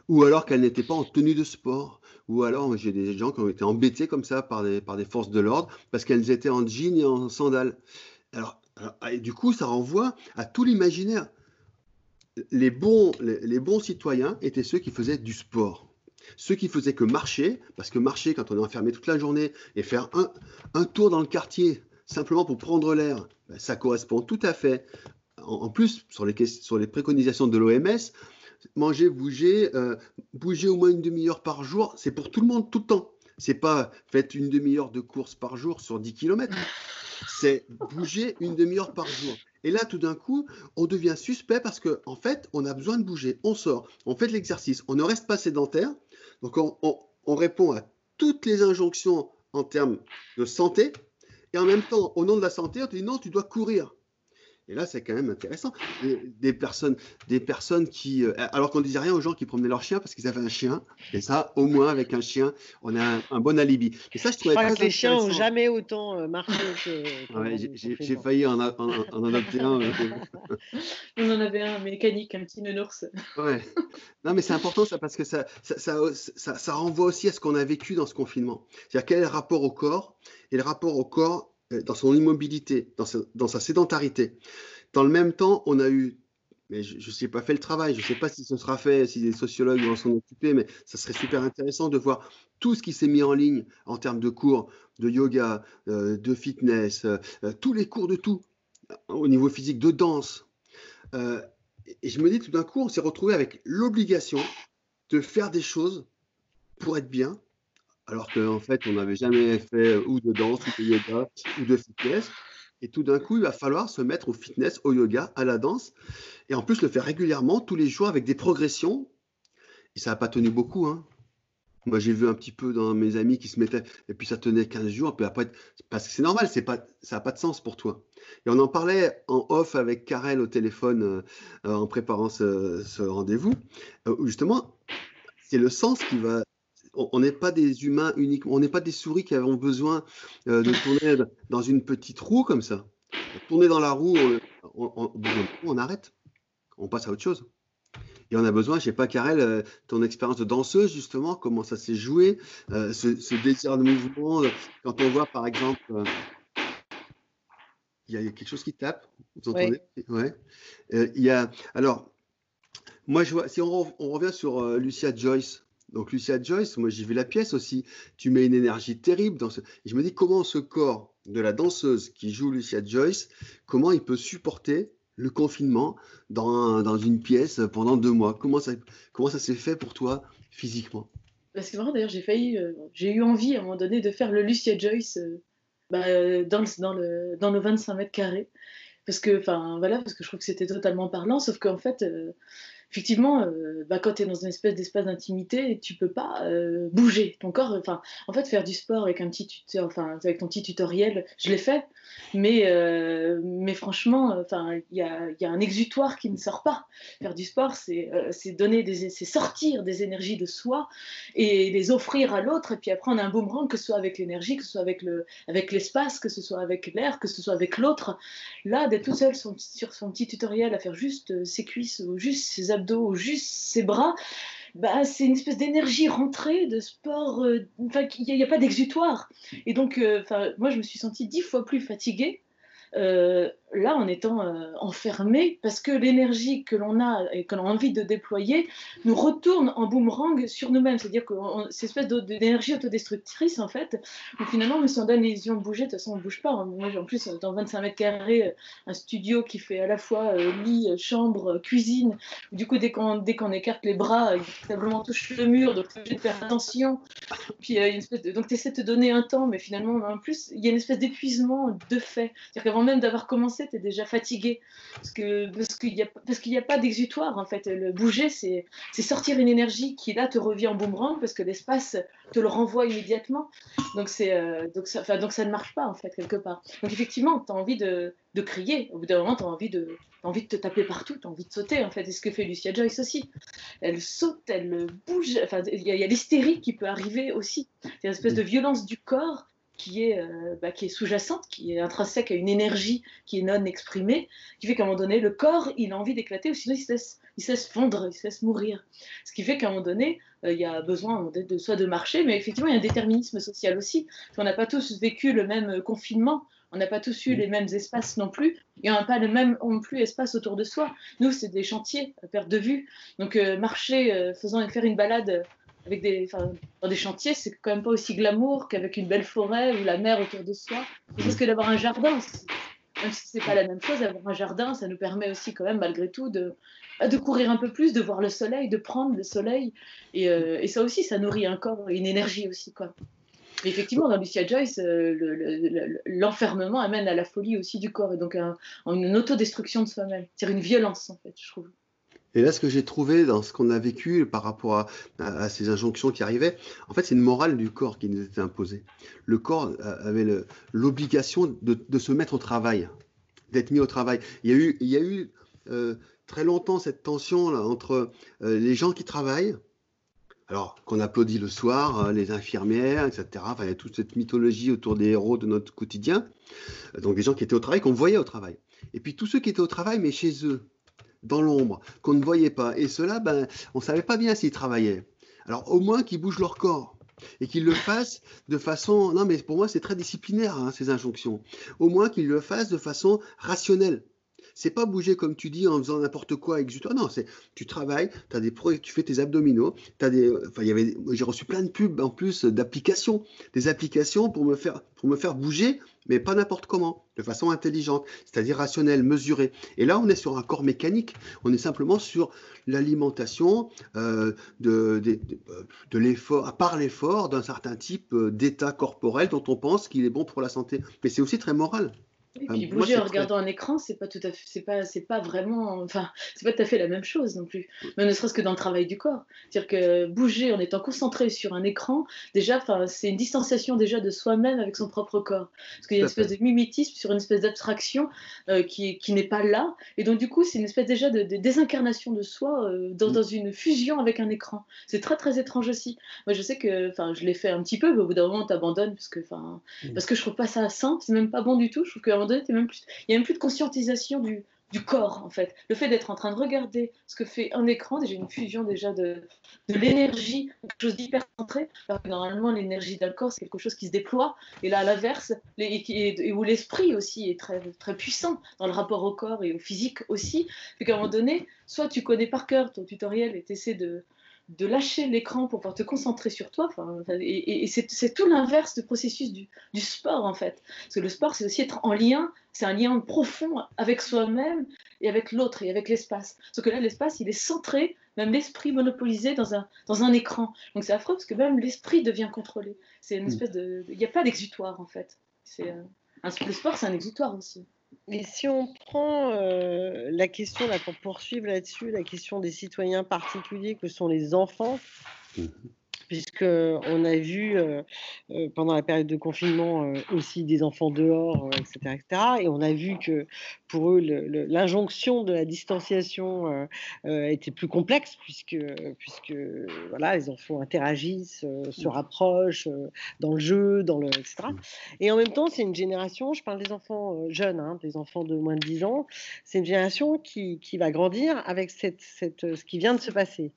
ou alors qu'elles n'étaient pas en tenue de sport, ou alors j'ai des gens qui ont été embêtés comme ça par des, forces de l'ordre parce qu'elles étaient en jean et en sandales. Alors, et du coup, ça renvoie à tout l'imaginaire. Les, bons citoyens étaient ceux qui faisaient du sport. Ceux qui faisaient que marcher, parce que marcher quand on est enfermé toute la journée et faire un, un tour dans le quartier simplement pour prendre l'air, ben, ça correspond tout à fait. En, plus, sur les, sur les préconisations de l'OMS, manger, bouger, euh, bouger au moins une demi-heure par jour, c'est pour tout le monde tout le temps. c'est pas faites une demi-heure de course par jour sur 10 km. *laughs* C'est bouger une demi-heure par jour. Et là, tout d'un coup, on devient suspect parce qu'en en fait, on a besoin de bouger. On sort, on fait de l'exercice, on ne reste pas sédentaire. Donc, on, on répond à toutes les injonctions en termes de santé. Et en même temps, au nom de la santé, on te dit non, tu dois courir. Et là, c'est quand même intéressant. Des, personnes, des personnes qui, euh, alors qu'on disait rien aux gens qui promenaient leur chien parce qu'ils avaient un chien. Et ça, au moins avec un chien, on a un, bon alibi. Et ça, je trouvais crois que les chiens n'ont jamais autant euh, marché que. j'ai failli en, en, adopter un. *laughs* On en avait un mécanique, un petit nounours. ouais. Non, mais c'est important ça parce que ça ça, ça, ça renvoie aussi à ce qu'on a vécu dans ce confinement. C'est-à-dire quel est le rapport au corps? Et le rapport au corps dans son immobilité, dans sa, sédentarité. Dans le même temps, on a eu, mais je ne sais pas fait le travail, je ne sais pas si ce sera fait, si les sociologues vont s'en occuper, mais ça serait super intéressant de voir tout ce qui s'est mis en ligne en termes de cours de yoga, euh, de fitness, euh, tous les cours de tout, au niveau physique, de danse. et je me dis tout d'un coup, on s'est retrouvé avec l'obligation de faire des choses pour être bien, alors qu'en fait, on n'avait jamais fait ou de danse, ou de yoga, ou de fitness. Et tout d'un coup, il va falloir se mettre au fitness, au yoga, à la danse, et en plus le faire régulièrement, tous les jours, avec des progressions. Et ça n'a pas tenu beaucoup. Hein. Moi, j'ai vu un petit peu dans mes amis qui se mettaient, et puis ça tenait 15 jours, puis après, parce que c'est normal, c'est pas, ça n'a pas de sens pour toi. Et on en parlait en off avec Karel au téléphone euh, en préparant ce, ce rendez-vous, euh, justement, c'est le sens qui va on n'est pas des humains uniquement, on n'est pas des souris qui avons besoin euh, de tourner dans une petite roue comme ça. Tourner dans la roue, on, arrête, on passe à autre chose. Et on a besoin, je sais pas, Karel, euh, ton expérience de danseuse, justement, comment ça s'est joué, euh, ce, désir de mouvement, quand on voit, par exemple, il y, a quelque chose qui tape, vous entendez? Ouais. Il y a, alors, moi, je vois, si on, on revient sur Lucia Joyce, donc Lucia Joyce, moi j'ai vu la pièce aussi, tu mets une énergie terrible dans ce... Je me dis comment ce corps de la danseuse qui joue Lucia Joyce, comment il peut supporter le confinement dans, dans une pièce pendant deux mois? Comment ça, comment ça s'est fait pour toi physiquement? Bah, C'est marrant d'ailleurs, j'ai failli, euh, j'ai eu envie à un moment donné de faire le Lucia Joyce euh, bah, euh, dans, le, dans, le, dans nos 25 mètres carrés. Parce que, enfin, voilà, parce que je trouve que c'était totalement parlant, sauf qu'en fait, effectivement, euh, bah, quand tu es dans une espèce d'espace d'intimité, tu peux pas euh, bouger. Ton corps, enfin, en fait, faire du sport avec un petit tuteur, enfin, avec ton petit tutoriel, je l'ai fait, mais, euh, mais franchement, enfin, il y a, un exutoire qui ne sort pas. Faire du sport, c'est donner des, c'est sortir des énergies de soi et les offrir à l'autre, et puis après, on a un boomerang, que ce soit avec l'énergie, que ce soit avec le, avec l'espace, que ce soit avec l'air, que ce soit avec l'autre. Là, d'être tout seul sur son petit tutoriel à faire juste ses cuisses ou juste ses abdos ou juste ses bras, bah, c'est une espèce d'énergie rentrée, de sport. Euh, il n'y a, pas d'exutoire. Et donc, euh, moi, je me suis sentie dix fois plus fatiguée euh, là en étant euh, enfermé parce que l'énergie que l'on a et que l'on a envie de déployer nous retourne en boomerang sur nous-mêmes. C'est-à-dire que c'est une espèce d'énergie autodestructrice en fait. où finalement, même si on donne l'illusion de bouger, de toute façon on ne bouge pas. Moi en plus, dans 25 mètres carrés, euh, un studio qui fait à la fois lit, chambre, cuisine. Du coup, dès qu'on qu'on écarte les bras, simplement touche le mur, donc tu de faire attention. Puis une espèce de... donc tu essaies de te donner un temps, mais finalement en plus il y a une espèce d'épuisement de fait. C'est-à-dire qu'avant même d'avoir commencé, tu es déjà fatigué. Parce qu'il parce qu'il n'y a, qu'il a pas d'exutoire, en fait. Le bouger, c'est sortir une énergie qui, là, te revient en boomerang, parce que l'espace te le renvoie immédiatement. Donc, euh, donc, ça, donc ça ne marche pas, en fait, quelque part. Donc, effectivement, tu as envie de, de, crier. Au bout d'un moment, tu as envie de, envie de te taper partout, tu as envie de sauter, en fait. Et ce que fait Lucia Joyce aussi. Elle saute, elle bouge. Enfin, il y a, a l'hystérie qui peut arriver aussi. C'est une espèce de violence du corps qui est, euh, bah, est sous-jacente, qui est intrinsèque à une énergie qui est non exprimée, qui fait qu'à un moment donné, le corps, il a envie d'éclater, ou sinon il se, laisse, il se fondre, il se laisse mourir. Ce qui fait qu'à un moment donné, euh, il y a besoin de, de, soit de marcher, mais effectivement, il y a un déterminisme social aussi. On n'a pas tous vécu le même euh, confinement, on n'a pas tous eu les mêmes espaces non plus, et on n'a pas le même non plus espace autour de soi. Nous, c'est des chantiers à perte de vue. Donc, marcher, faisant faire une balade avec des, dans des chantiers, c'est quand même pas aussi glamour qu'avec une belle forêt ou la mer autour de soi. Parce que d'avoir un jardin, même si c'est pas la même chose, avoir un jardin, ça nous permet aussi quand même malgré tout de, bah, de courir un peu plus, de voir le soleil, de prendre le soleil. Et, euh, et ça aussi, ça nourrit un corps, une énergie aussi. Quoi. effectivement, dans Lucia Joyce, l'enfermement amène à la folie aussi du corps et donc à, une autodestruction de soi-même. C'est une violence, en fait, je trouve. Et là, ce que j'ai trouvé dans ce qu'on a vécu par rapport à, ces injonctions qui arrivaient, en fait, c'est une morale du corps qui nous était imposée. Le corps avait l'obligation de, se mettre au travail, d'être mis au travail. Il y a eu, euh, très longtemps cette tension là, entre euh, les gens qui travaillent, alors qu'on applaudit le soir, les infirmières, etc. Enfin, il y a toute cette mythologie autour des héros de notre quotidien. Donc des gens qui étaient au travail, qu'on voyait au travail. Et puis tous ceux qui étaient au travail, mais chez eux, dans l'ombre, qu'on ne voyait pas. Et ceux-là, ben, on ne savait pas bien s'ils travaillaient. Alors au moins qu'ils bougent leur corps et qu'ils le fassent de façon... Non, mais pour moi, c'est très disciplinaire, hein, ces injonctions. Au moins qu'ils le fassent de façon rationnelle. C'est pas bouger comme tu dis en faisant n'importe quoi avec. Non, c'est tu travailles, as des tu fais tes abdominaux, as des, enfin, y avait, j'ai reçu plein de pubs en plus d'applications, des applications pour me faire, pour me faire bouger, mais pas n'importe comment, de façon intelligente, c'est-à-dire rationnelle, mesurée. Et là, on est sur un corps mécanique. On est simplement sur l'alimentation euh, de, de, de l'effort, par l'effort d'un certain type euh, d'état corporel dont on pense qu'il est bon pour la santé. Mais c'est aussi très moral. Et puis bouger en regardant un écran, c'est pas tout à fait, c'est pas, c'est pas vraiment, enfin, c'est pas tout à fait la même chose non plus. Même ne serait-ce que dans le travail du corps. C'est-à-dire que bouger en étant concentré sur un écran, déjà, enfin, c'est une distanciation déjà de soi-même avec son propre corps. Parce qu'il y a une espèce de mimétisme sur une espèce d'abstraction euh, qui, qui n'est pas là. Et donc du coup, c'est une espèce déjà de, désincarnation de soi euh, dans, mm. dans, une fusion avec un écran. C'est très très étrange aussi. Moi, je sais que, enfin, je l'ai fait un petit peu, mais au bout d'un moment, t'abandonnes parce que, enfin, mm. parce que je trouve pas ça sain. C'est même pas bon du tout. Je trouve que plus, il n'y a même plus de conscientisation du, corps, en fait. Le fait d'être en train de regarder ce que fait un écran, déjà une fusion déjà de, de l'énergie, quelque chose d'hyper centré, alors que normalement l'énergie d'un corps, c'est quelque chose qui se déploie, et là, à l'inverse, et, où l'esprit aussi est très, très puissant dans le rapport au corps et au physique aussi, puis qu'à un moment donné, soit tu connais par cœur ton tutoriel et tu essaies de, de lâcher l'écran pour pouvoir te concentrer sur toi. et, c'est tout l'inverse du processus du, sport, en fait. Parce que le sport, c'est aussi être en lien, c'est un lien profond avec soi-même et avec l'autre et avec l'espace. Sauf que là, l'espace, il est centré, même l'esprit monopolisé dans un, dans un écran. Donc c'est affreux parce que même l'esprit devient contrôlé. C'est une mm. espèce de... Il n'y a pas d'exutoire, en fait. C'est, euh, le sport, c'est un exutoire aussi. Et si on prend euh, la question, là, pour poursuivre là-dessus, la question des citoyens particuliers que sont les enfants, mmh puisqu'on a vu euh, euh, pendant la période de confinement euh, aussi des enfants dehors, etc., etc. Et on a vu que pour eux, l'injonction de la distanciation était plus complexe, puisque, puisque voilà, les enfants interagissent, se rapprochent dans le jeu, dans le, etc. Et en même temps, c'est une génération, je parle des enfants jeunes, hein, des enfants de moins de 10 ans, c'est une génération qui, qui, va grandir avec cette, cette, ce qui vient de se passer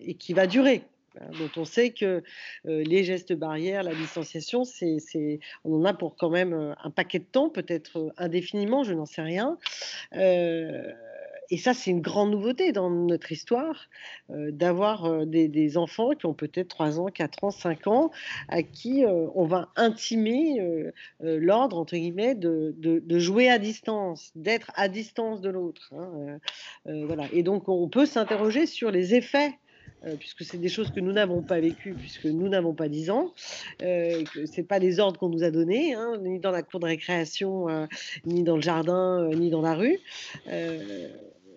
et qui va durer dont on sait que euh, les gestes barrières, la distanciation, c'est, on en a pour quand même euh, un paquet de temps, peut-être euh, indéfiniment, je n'en sais rien. et ça, c'est une grande nouveauté dans notre histoire, d'avoir des, enfants qui ont peut-être 3 ans, 4 ans, 5 ans, à qui on va intimer l'ordre, entre guillemets, de, de, jouer à distance, d'être à distance de l'autre. Hein, voilà. Et donc, on peut s'interroger sur les effets puisque c'est des choses que nous n'avons pas vécues, puisque nous n'avons pas 10 ans, euh, ce n'est pas les ordres qu'on nous a donnés, hein, ni dans la cour de récréation, euh, ni dans le jardin, ni dans la rue.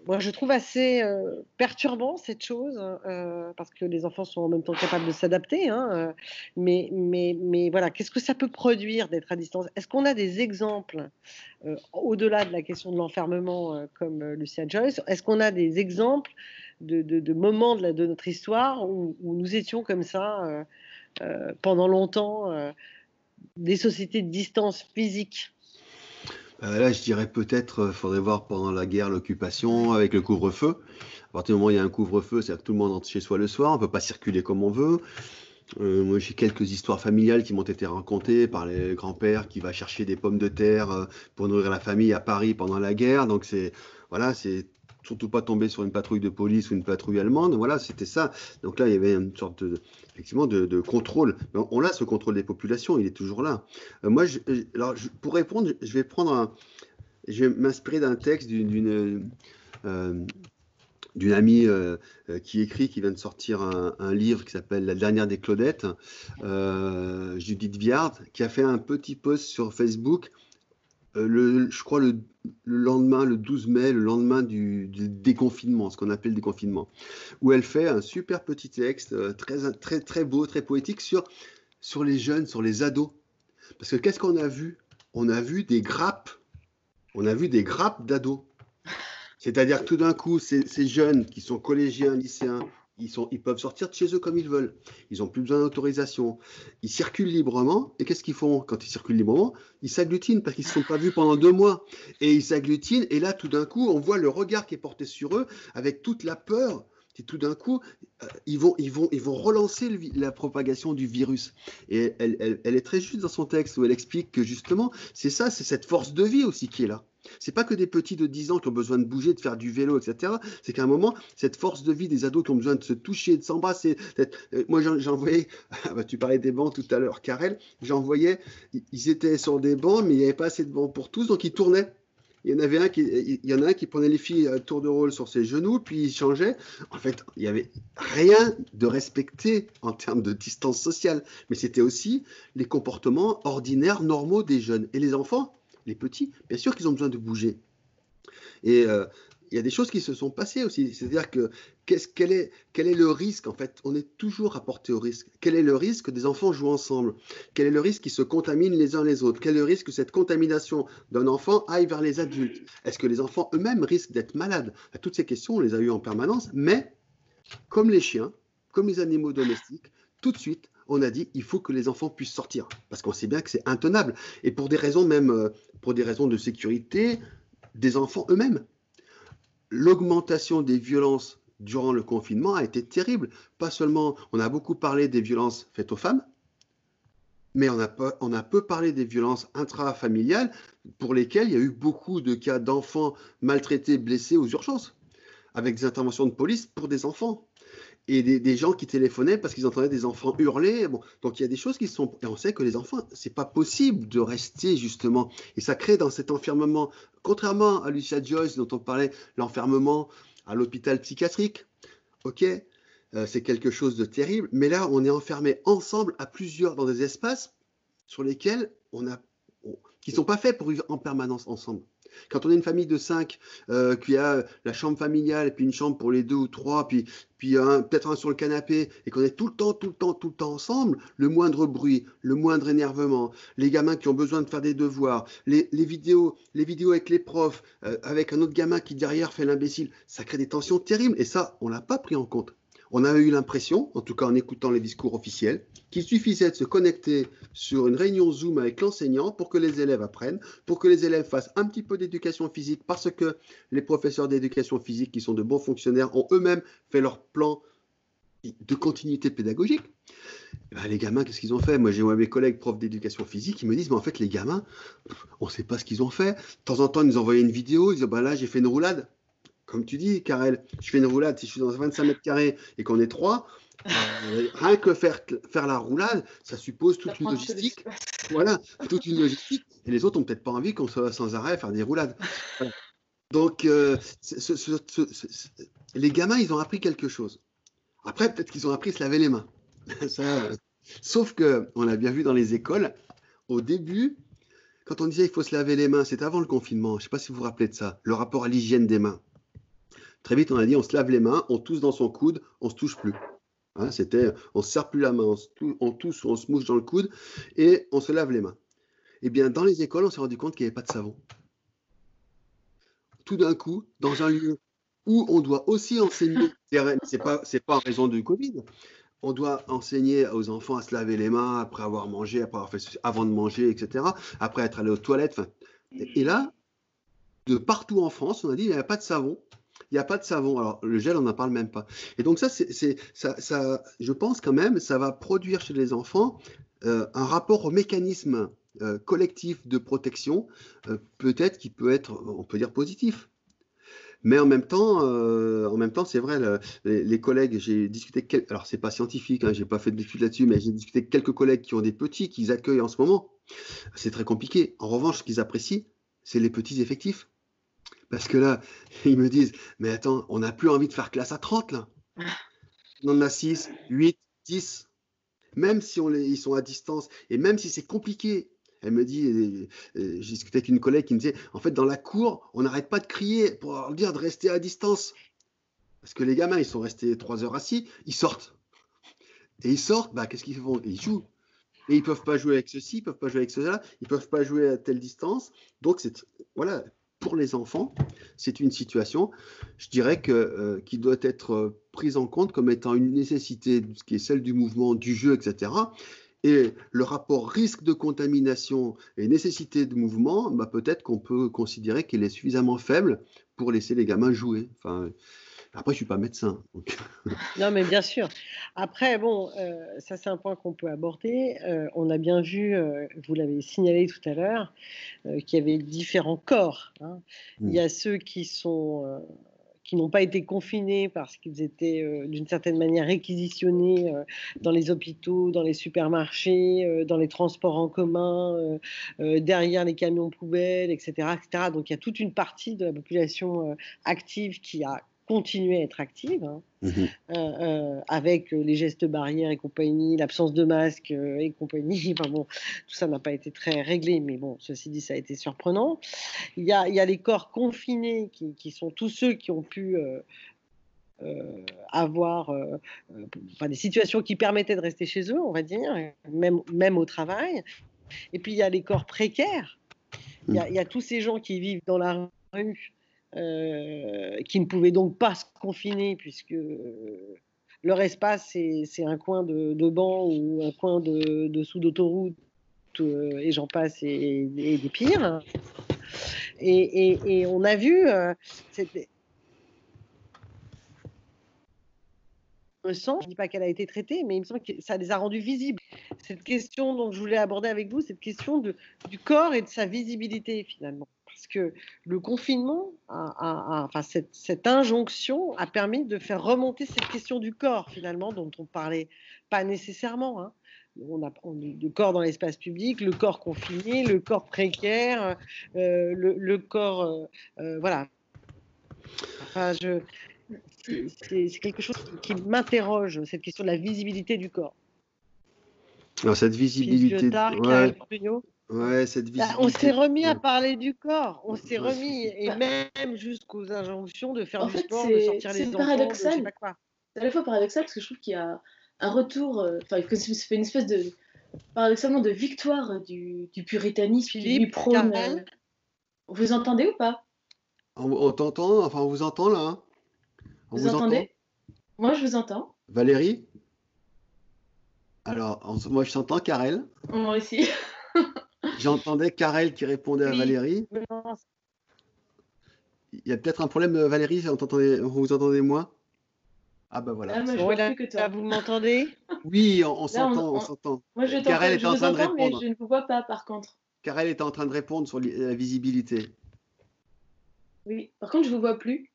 moi, je trouve assez perturbant cette chose, parce que les enfants sont en même temps capables de s'adapter. Hein, mais, mais, mais voilà, qu'est-ce que ça peut produire d'être à distance? Est-ce qu'on a des exemples, au-delà de la question de l'enfermement, comme Lucia Joyce? Est-ce qu'on a des exemples de, moments de, notre histoire où, nous étions comme ça euh, euh, pendant longtemps, euh, des sociétés de distance physique Là, je dirais peut-être, faudrait voir pendant la guerre, l'occupation, avec le couvre-feu. À partir du moment où il y a un couvre-feu, c'est-à-dire que tout le monde entre chez soi le soir, on ne peut pas circuler comme on veut. moi, j'ai quelques histoires familiales qui m'ont été racontées par les grands-pères qui va chercher des pommes de terre pour nourrir la famille à Paris pendant la guerre. Donc, c'est voilà, c'est surtout pas tomber sur une patrouille de police ou une patrouille allemande. Voilà, c'était ça. Donc là, il y avait une sorte de, effectivement de, contrôle. On a ce contrôle des populations, il est toujours là. Euh, moi, alors, pour répondre, je vais prendre je vais m'inspirer d'un texte d'une euh, amie euh, qui écrit, qui vient de sortir un, livre qui s'appelle La dernière des Claudettes, Judith Viard, qui a fait un petit post sur Facebook, le, je crois le, lendemain, le 12 mai, le lendemain du, déconfinement, ce qu'on appelle le déconfinement, où elle fait un super petit texte, très, très, beau, très poétique, sur, sur les jeunes, sur les ados. Parce que qu'est-ce qu'on a vu? On a vu des grappes, on a vu des grappes d'ados. C'est-à-dire que tout d'un coup, ces, jeunes qui sont collégiens, lycéens, ils, peuvent sortir de chez eux comme ils veulent. Ils n'ont plus besoin d'autorisation. Ils circulent librement. Et qu'est-ce qu'ils font quand ils circulent librement? Ils s'agglutinent parce qu'ils ne se sont pas vus pendant deux mois. Et ils s'agglutinent. Et là, tout d'un coup, on voit le regard qui est porté sur eux avec toute la peur. Et tout d'un coup, euh, ils, vont, ils, vont, ils vont relancer la propagation du virus. Et elle est très juste dans son texte où elle explique que justement, c'est ça, c'est cette force de vie aussi qui est là. C'est pas que des petits de 10 ans qui ont besoin de bouger, de faire du vélo, etc. C'est qu'à un moment, cette force de vie des ados qui ont besoin de se toucher, de s'embrasser. Euh, moi, j'en voyais, *laughs* ah bah, tu parlais des bancs tout à l'heure, Karel, j'en voyais, ils étaient sur des bancs, mais il n'y avait pas assez de bancs pour tous, donc ils tournaient. Il y en avait un qui, il y en un qui prenait les filles à tour de rôle sur ses genoux, puis il changeait. En fait, il n'y avait rien de respecté en termes de distance sociale, mais c'était aussi les comportements ordinaires, normaux des jeunes. Et les enfants, les petits, bien sûr qu'ils ont besoin de bouger. Et euh, il y a des choses qui se sont passées aussi. C'est-à-dire que quel, est, quel est le risque En fait, on est toujours rapporté au risque. Quel est le risque que des enfants jouent ensemble? Quel est le risque qu'ils se contaminent les uns les autres? Quel est le risque que cette contamination d'un enfant aille vers les adultes? Est-ce que les enfants eux-mêmes risquent d'être malades? Toutes ces questions, on les a eues en permanence, mais comme les chiens, comme les animaux domestiques, tout de suite, on a dit il faut que les enfants puissent sortir parce qu'on sait bien que c'est intenable et pour des raisons même euh, pour des raisons de sécurité des enfants eux-mêmes. L'augmentation des violences durant le confinement a été terrible. Pas seulement, on a beaucoup parlé des violences faites aux femmes, mais on a, on a peu parlé des violences intrafamiliales pour lesquelles il y a eu beaucoup de cas d'enfants maltraités, blessés aux urgences, avec des interventions de police pour des enfants et des, gens qui téléphonaient parce qu'ils entendaient des enfants hurler. Bon, donc il y a des choses qui sont. Et on sait que les enfants, c'est pas possible de rester justement. Et ça crée dans cet enfermement, contrairement à Lucia Joyce dont on parlait, l'enfermement à l'hôpital psychiatrique. Ok, euh, c'est quelque chose de terrible. Mais là, on est enfermé ensemble à plusieurs dans des espaces sur lesquels on a, qui sont pas faits pour vivre en permanence ensemble. Quand on est une famille de cinq, euh, qui a la chambre familiale, puis une chambre pour les deux ou trois, puis, peut-être un sur le canapé, et qu'on est tout le temps, tout le temps, tout le temps ensemble, le moindre bruit, le moindre énervement, les gamins qui ont besoin de faire des devoirs, les, vidéos, les vidéos avec les profs, euh, avec un autre gamin qui derrière fait l'imbécile, ça crée des tensions terribles, et ça, on l'a pas pris en compte. On a eu l'impression, en tout cas en écoutant les discours officiels, qu'il suffisait de se connecter sur une réunion Zoom avec l'enseignant pour que les élèves apprennent, pour que les élèves fassent un petit peu d'éducation physique, parce que les professeurs d'éducation physique, qui sont de bons fonctionnaires, ont eux-mêmes fait leur plan de continuité pédagogique. Eh ben, les gamins, qu'est-ce qu'ils ont fait? Moi, j'ai mes collègues profs d'éducation physique qui me disent, mais en fait, les gamins, on ne sait pas ce qu'ils ont fait. De temps en temps, ils nous envoyaient une vidéo, ils disaient, bah, là, j'ai fait une roulade comme tu dis, Karel, je fais une roulade, si je suis dans 25 mètres carrés et qu'on est trois, euh, rien que faire, faire la roulade, ça suppose toute une logistique. *laughs* Voilà, toute une logistique. Et les autres n'ont peut-être pas envie qu'on soit sans arrêt à faire des roulades. Donc, euh, les gamins, ils ont appris quelque chose. Après, peut-être qu'ils ont appris à se laver les mains. *laughs* sauf que, on l'a bien vu dans les écoles, au début, quand on disait il faut se laver les mains, c'était avant le confinement. Je ne sais pas si vous vous rappelez de ça, le rapport à l'hygiène des mains. Très vite, on a dit on se lave les mains, on tousse dans son coude, on se touche plus. Hein, c'était, on se serre plus la main, on, se on tousse, on se mouche dans le coude et on se lave les mains. Eh bien, dans les écoles, on s'est rendu compte qu'il n'y avait pas de savon. Tout d'un coup, dans un lieu où on doit aussi enseigner, *laughs* c'est pas, pas en raison du Covid, on doit enseigner aux enfants à se laver les mains après avoir mangé, après avoir fait avant de manger, etc. Après être allé aux toilettes. Et là, de partout en France, on a dit il n'y avait pas de savon il n'y a pas de savon. Alors, le gel, on n'en parle même pas. Et donc, ça, je pense quand même, ça va produire chez les enfants euh, un rapport au mécanisme euh, collectif de protection, euh, peut-être qui peut être, on peut dire, positif. Mais en même temps, temps, c'est vrai, les, collègues, j'ai discuté, alors c'est pas scientifique, hein, j'ai pas fait d'études là-dessus, mais j'ai discuté avec quelques collègues qui ont des petits qu'ils accueillent en ce moment. C'est très compliqué. En revanche, ce qu'ils apprécient, c'est les petits effectifs. Parce que là, *laughs* ils me disent, mais attends, on n'a plus envie de faire classe à 30 là. On en a 6, 8, 10. Même si ils sont à distance, et même si c'est compliqué, elle me dit, j'ai discuté avec une collègue qui me disait, en fait, dans la cour, on n'arrête pas de crier pour leur dire de rester à distance. Parce que les gamins, ils sont restés trois heures assis, ils sortent. Et ils sortent, bah, qu'est-ce qu'ils font? Ils jouent. Et ils peuvent pas jouer avec ceci, ils peuvent pas jouer avec cela, ils peuvent pas jouer à telle distance. Donc, c'est voilà, pour les enfants, c'est une situation, je dirais, que, euh, qui doit être prise en compte comme étant une nécessité, qui est celle du mouvement, du jeu, etc. Et le rapport risque de contamination et nécessité de mouvement, bah, peut-être qu'on peut considérer qu'il est suffisamment faible pour laisser les gamins jouer. Après, je suis pas médecin. *laughs* non, mais bien sûr. Après, bon, euh, ça c'est un point qu'on peut aborder. Euh, on a bien vu, euh, vous l'avez signalé tout à l'heure, qu'il y avait différents corps. Hein. Il y a ceux qui sont qui n'ont pas été confinés parce qu'ils étaient d'une certaine manière réquisitionnés dans les hôpitaux, dans les supermarchés, dans les transports en commun, derrière les camions poubelles, etc., etc. Donc il y a toute une partie de la population active qui a continuer à être active, hein, mmh euh, euh, avec euh, les gestes barrières et compagnie, l'absence de masque et compagnie. *laughs* Enfin bon, tout ça n'a pas été très réglé, mais bon, ceci dit, ça a été surprenant. Il y a, il y a les corps confinés qui, qui, sont tous ceux qui ont pu avoir enfin, des situations qui permettaient de rester chez eux, on va dire, même, même au travail. Et puis il y a les corps précaires. Il y a, il y a tous ces gens qui vivent dans la rue euh, qui ne pouvaient donc pas se confiner puisque euh, leur espace, c'est un coin de, banc ou un coin de, dessous d'autoroute euh, et j'en passe et, des pires. Et, on a vu, me semble, je ne dis pas qu'elle a été traitée, mais il me semble que ça les a rendus visibles. Cette question dont je voulais aborder avec vous, cette question de, du corps et de sa visibilité finalement parce que le confinement, enfin, cette, injonction a permis de faire remonter cette question du corps, finalement, dont on parlait pas nécessairement. Hein. On a le corps dans l'espace public, le corps confiné, le corps précaire, euh, le, corps, euh, euh, voilà. Enfin, je, c'est quelque chose qui, m'interroge, cette question de la visibilité du corps. Alors cette visibilité, Ouais, cette bah, on s'est remis à parler du corps, on s'est remis, et même jusqu'aux injonctions de faire du sport, de sortir les enfants, paradoxal. je sais pas quoi. C'est à la fois paradoxal parce que je trouve qu'il y a un retour, euh, enfin, que ça fait une espèce de, paradoxalement, de victoire du, du puritanisme Philippe, qui prône. Euh, vous entendez ou pas? On, t'entend, enfin, on vous entend là. Hein? On vous, entendez? Moi, je vous entends. Valérie? Alors, moi, je t'entends, Karel. Moi aussi. *laughs* J'entendais Karel qui répondait à Valérie. Il y a peut-être un problème, euh, Valérie, vous entendez moi? Ah bah voilà. Ah, vous m'entendez? Oui, on, s'entend, on, s'entend. Moi je Karel est en train de répondre. Mais je ne vous vois pas par contre. Karel est en train de répondre sur la visibilité. Oui, par contre je ne vous vois plus.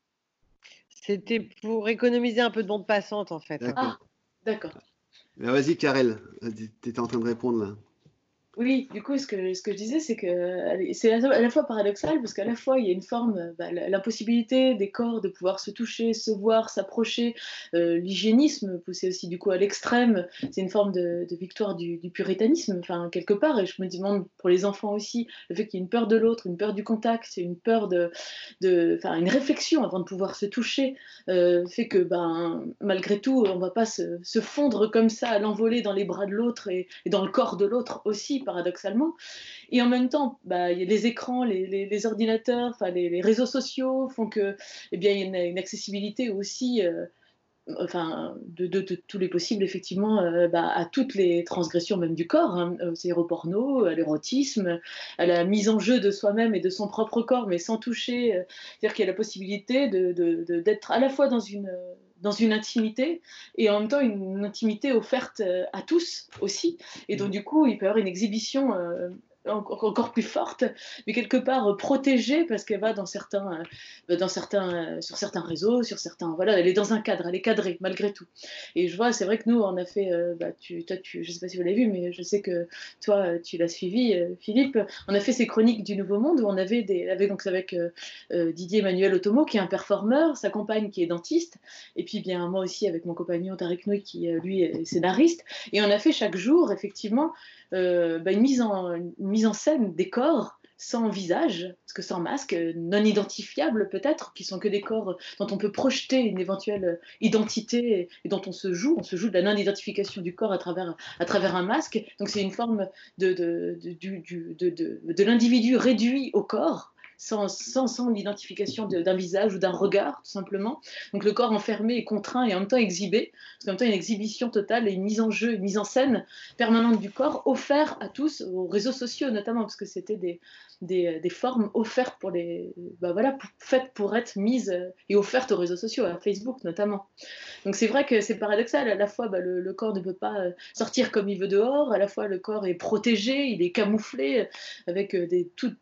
C'était pour économiser un peu de bande passante en fait. Ah, d'accord. Vas-y Karel, tu étais en train de répondre là. Oui, du coup, ce que, je disais, c'est que c'est à la fois paradoxal, parce qu'à la fois, il y a une forme, bah, l'impossibilité des corps de pouvoir se toucher, se voir, s'approcher, euh, l'hygiénisme poussé aussi du coup à l'extrême, c'est une forme de, victoire du, puritanisme, enfin, quelque part, et je me demande pour les enfants aussi, le fait qu'il y ait une peur de l'autre, une peur du contact, une peur de, enfin, une réflexion avant de pouvoir se toucher, euh, fait que, ben, malgré tout, on ne va pas se, se, fondre comme ça à l'envoler dans les bras de l'autre et, et dans le corps de l'autre aussi paradoxalement. Et en même temps, bah, les écrans, les, ordinateurs, enfin, les, réseaux sociaux font que, eh bien, il y a une, accessibilité aussi. Euh, enfin, de, tous les possibles, effectivement, euh, bah, à toutes les transgressions même du corps, hein, au porno, à l'érotisme, à la mise en jeu de soi-même et de son propre corps, mais sans toucher. Euh, c'est-à-dire qu'il y a la possibilité d'être à la fois dans une dans une intimité et en même temps une intimité offerte euh, à tous aussi. Et donc, mm. du coup, il peut y avoir une exhibition euh, encore plus forte, mais quelque part protégée parce qu'elle va dans certains, dans certains, sur certains réseaux, sur certains, voilà, elle est dans un cadre, elle est cadrée malgré tout. Et je vois, c'est vrai que nous, on a fait, bah, tu, toi, je sais pas si vous l'avez vu, mais je sais que toi, tu l'as suivi, Philippe. On a fait ces chroniques du Nouveau Monde où on avait avec donc avec Didier Emmanuel Otomo qui est un performeur, sa compagne qui est dentiste, et puis bien moi aussi avec mon compagnon Tarek Nouy qui lui est scénariste, et on a fait chaque jour effectivement euh, bah, une, mise en, mise en scène des corps sans visage, parce que sans masque, non identifiables peut-être, qui sont que des corps dont on peut projeter une éventuelle identité et dont on se joue, on se joue de la non-identification du corps à travers, à travers un masque. Donc c'est une forme de, de, de, de l'individu réduit au corps, sans, l'identification d'un visage ou d'un regard, tout simplement. Donc le corps enfermé et contraint et en même temps exhibé, parce qu'en même temps une exhibition totale et une mise en jeu, une mise en scène permanente du corps offert à tous, aux réseaux sociaux notamment, parce que c'était des, des, formes offertes pour les, bah voilà, faites pour être mises et offertes aux réseaux sociaux, à Facebook notamment. Donc c'est vrai que c'est paradoxal, à la fois bah, le, corps ne peut pas euh, sortir comme il veut dehors, à la fois le corps est protégé, il est camouflé avec euh, des toutes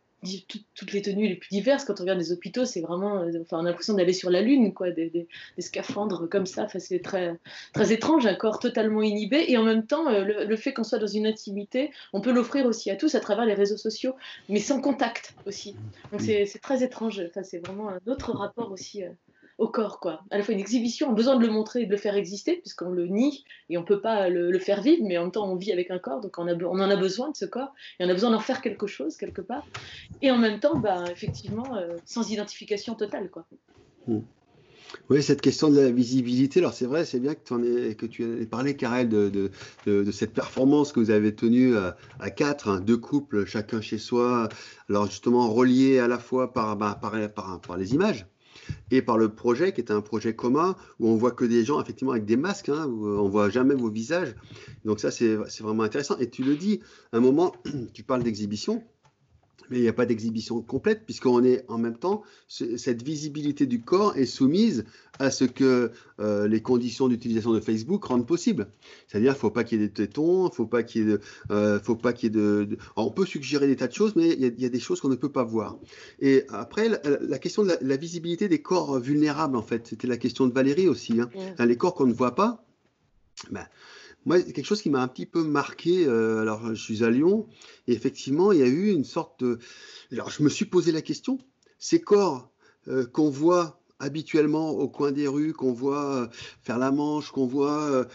toutes les tenues les plus diverses. Quand on regarde les hôpitaux, c'est vraiment, euh, enfin, on a l'impression d'aller sur la lune, quoi, des, des, scaphandres comme ça. Enfin, c'est très, très étrange, un corps totalement inhibé. Et en même temps, euh, le, fait qu'on soit dans une intimité, on peut l'offrir aussi à tous à travers les réseaux sociaux, mais sans contact aussi. Donc c'est très étrange. Enfin, c'est vraiment un autre rapport aussi. Euh, au corps, quoi. À la fois une exhibition, on besoin de le montrer et de le faire exister, puisqu'on le nie et on peut pas le, faire vivre, mais en même temps on vit avec un corps, donc on, a, en a besoin de ce corps et on a besoin d'en faire quelque chose quelque part. Et en même temps, bah, effectivement, euh, sans identification totale, quoi. Hmm. Oui, cette question de la visibilité, alors c'est vrai, c'est bien que, en que tu aies parlé, Karel, de, cette performance que vous avez tenue à, quatre, hein, deux couples, chacun chez soi, alors justement reliés à la fois par, bah, par, par, par les images, et par le projet qui était un projet commun où on voit que des gens effectivement avec des masques, hein, où on voit jamais vos visages. Donc ça c'est vraiment intéressant. Et tu le dis, à un moment, *clears throat* tu parles d'exhibition mais il n'y a pas d'exhibition complète puisqu'on est en même temps, cette visibilité du corps est soumise à ce que euh, les conditions d'utilisation de Facebook rendent possible. C'est-à-dire, il ne faut pas qu'il y ait des tétons, il faut pas qu'il y ait de, euh, faut pas qu'il y ait de, on peut suggérer des tas de choses, mais il y a, des choses qu'on ne peut pas voir. Et après, la, question de la, visibilité des corps vulnérables, en fait, c'était la question de Valérie aussi. Hein. Les corps qu'on ne voit pas, ben, moi, quelque chose qui m'a un petit peu marqué, euh, alors je suis à Lyon, et effectivement, il y a eu une sorte de... Alors je me suis posé la question, ces corps euh, qu'on voit habituellement au coin des rues, qu'on voit euh, faire la manche, qu'on voit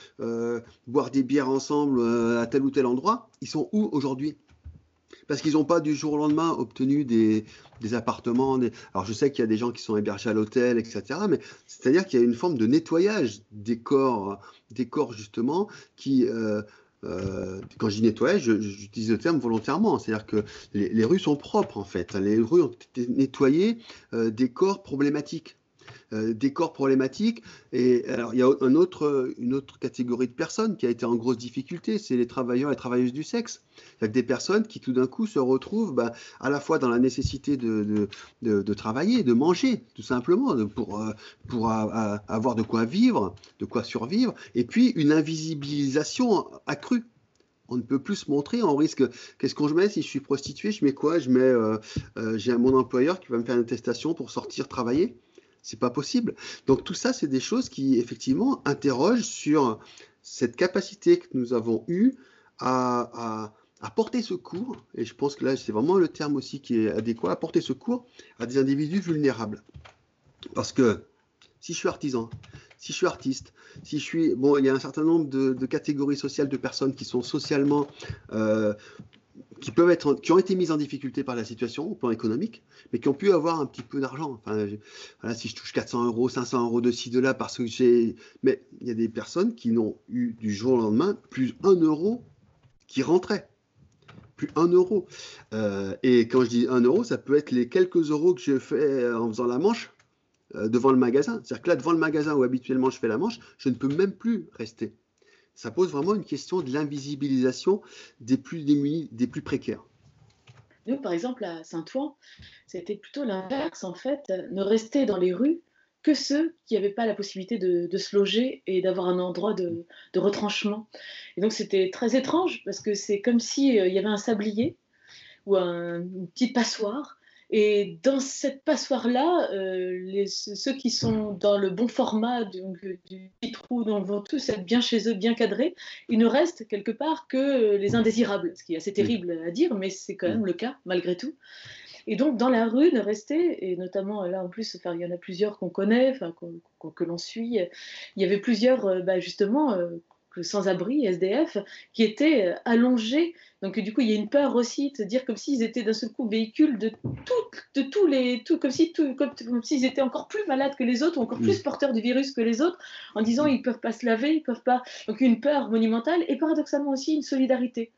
boire des bières ensemble à tel ou tel endroit, ils sont où aujourd'hui? Parce qu'ils n'ont pas du jour au lendemain obtenu des, appartements. Alors je sais qu'il y a des gens qui sont hébergés à l'hôtel, etc. Mais c'est-à-dire qu'il y a une forme de nettoyage des corps, des corps justement, qui... Euh, euh, quand je dis nettoyage, j'utilise le terme volontairement, c'est-à-dire que les, rues sont propres en fait. Les rues ont été nettoyées euh, des corps problématiques. Euh, des corps problématiques. Et alors, il y a une autre catégorie de personnes qui a été en grosse difficulté, c'est les travailleurs et travailleuses du sexe. Avec des personnes qui tout d'un coup se retrouvent bah, à la fois dans la nécessité de, travailler, de manger, tout simplement, pour, euh, avoir de quoi vivre, de quoi survivre, et puis une invisibilisation accrue on ne peut plus se montrer, on risque. Qu'est-ce qu'on je mets? Si je suis prostituée Je mets quoi? Je mets, euh, j'ai mon employeur qui va me faire une attestation pour sortir travailler. C'est pas possible. Donc tout ça, c'est des choses qui effectivement interrogent sur cette capacité que nous avons eue à, porter secours, et je pense que là c'est vraiment le terme aussi qui est adéquat, à porter secours à des individus vulnérables. Parce que si je suis artisan, si je suis artiste, si je suis... Bon, il y a un certain nombre de, catégories sociales de personnes qui sont socialement euh, qui peuvent être, qui ont été mises en difficulté par la situation au plan économique, mais qui ont pu avoir un petit peu d'argent. Enfin, si je touche 400 euros, 500 euros de ci, de là, parce que j'ai, mais il y a des personnes qui n'ont eu du jour au lendemain plus un euro qui rentrait. Plus un euro. Euh, et quand je dis un euro, ça peut être les quelques euros que j'ai fait en faisant la manche euh, devant le magasin. C'est-à-dire que là, devant le magasin où habituellement je fais la manche, je ne peux même plus rester ça pose vraiment une question de l'invisibilisation des plus démunis, des plus précaires. Nous, par exemple, à Saint-Ouen, c'était plutôt l'inverse, en fait, ne rester dans les rues que ceux qui n'avaient pas la possibilité de, se loger et d'avoir un endroit de, retranchement. Et donc c'était très étrange parce que c'est comme s'il euh, y avait un sablier ou une petite passoire. Et dans cette passoire-là, euh, ceux qui sont dans le bon format du, du petit trou, dont vont tous être bien chez eux, bien cadrés, il ne reste quelque part que les indésirables, ce qui est assez terrible à dire, mais c'est quand même le cas malgré tout. Et donc, dans la rue, de rester, et notamment là en plus, enfin, il y en a plusieurs qu'on connaît, enfin, que l'on suit, il y avait plusieurs, euh, bah, justement, euh, sans-abri, SDF, qui étaient euh, allongés. Donc du coup, il y a une peur aussi de dire comme s'ils étaient d'un seul coup véhicules de, de tous les, tout, comme si tout, comme, s'ils étaient encore plus malades que les autres, ou encore plus porteurs du virus que les autres, en disant ils peuvent pas se laver, ils peuvent pas. Donc une peur monumentale et paradoxalement aussi une solidarité.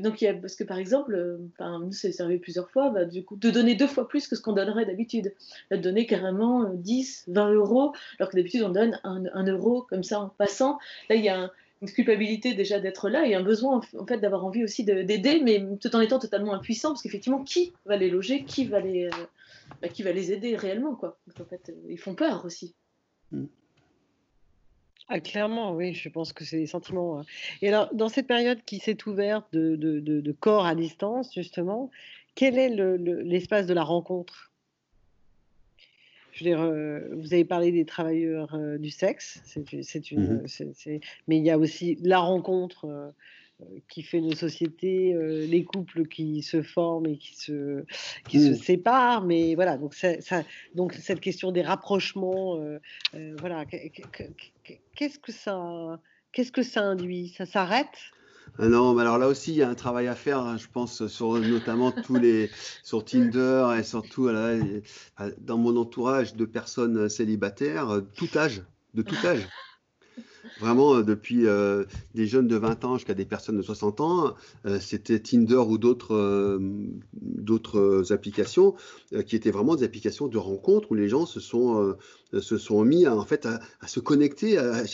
Donc, il y a, parce que par exemple, euh, nous, c'est servi plusieurs fois, bah, du coup, de donner deux fois plus que ce qu'on donnerait d'habitude. De donner carrément 10, euh, 20 euros, alors que d'habitude, on donne un, euro comme ça en passant. Là, il y a une culpabilité déjà d'être là et un besoin en fait d'avoir envie aussi d'aider, mais tout en étant totalement impuissant, parce qu'effectivement, qui va les loger, qui va les, euh, bah, qui va les aider réellement, quoi. en fait, ils font peur aussi. Mm. Ah, clairement, oui, je pense que c'est des sentiments. Hein. Et alors, dans cette période qui s'est ouverte de, de, de, corps à distance, justement, quel est l'espace de la rencontre? Je veux dire, euh, vous avez parlé des travailleurs euh, du sexe, c'est une, mmh mais il y a aussi la rencontre euh, qui fait nos sociétés, les couples qui se forment et qui se, qui se mmh. séparent, mais voilà, donc, ça, donc cette question des rapprochements, voilà, qu'est-ce que ça, qu'est-ce que ça induit? Ça s'arrête? Non, mais alors là aussi, il y a un travail à faire, hein, je pense, sur notamment tous les *laughs* sur Tinder et surtout dans mon entourage de personnes célibataires, euh, tout âge, de tout âge. Vraiment, euh, depuis euh, des jeunes de 20 ans jusqu'à des personnes de 60 ans, c'était Tinder ou d'autres applications qui étaient vraiment des applications de rencontres où les gens se sont mis à, en fait à, se connecter, à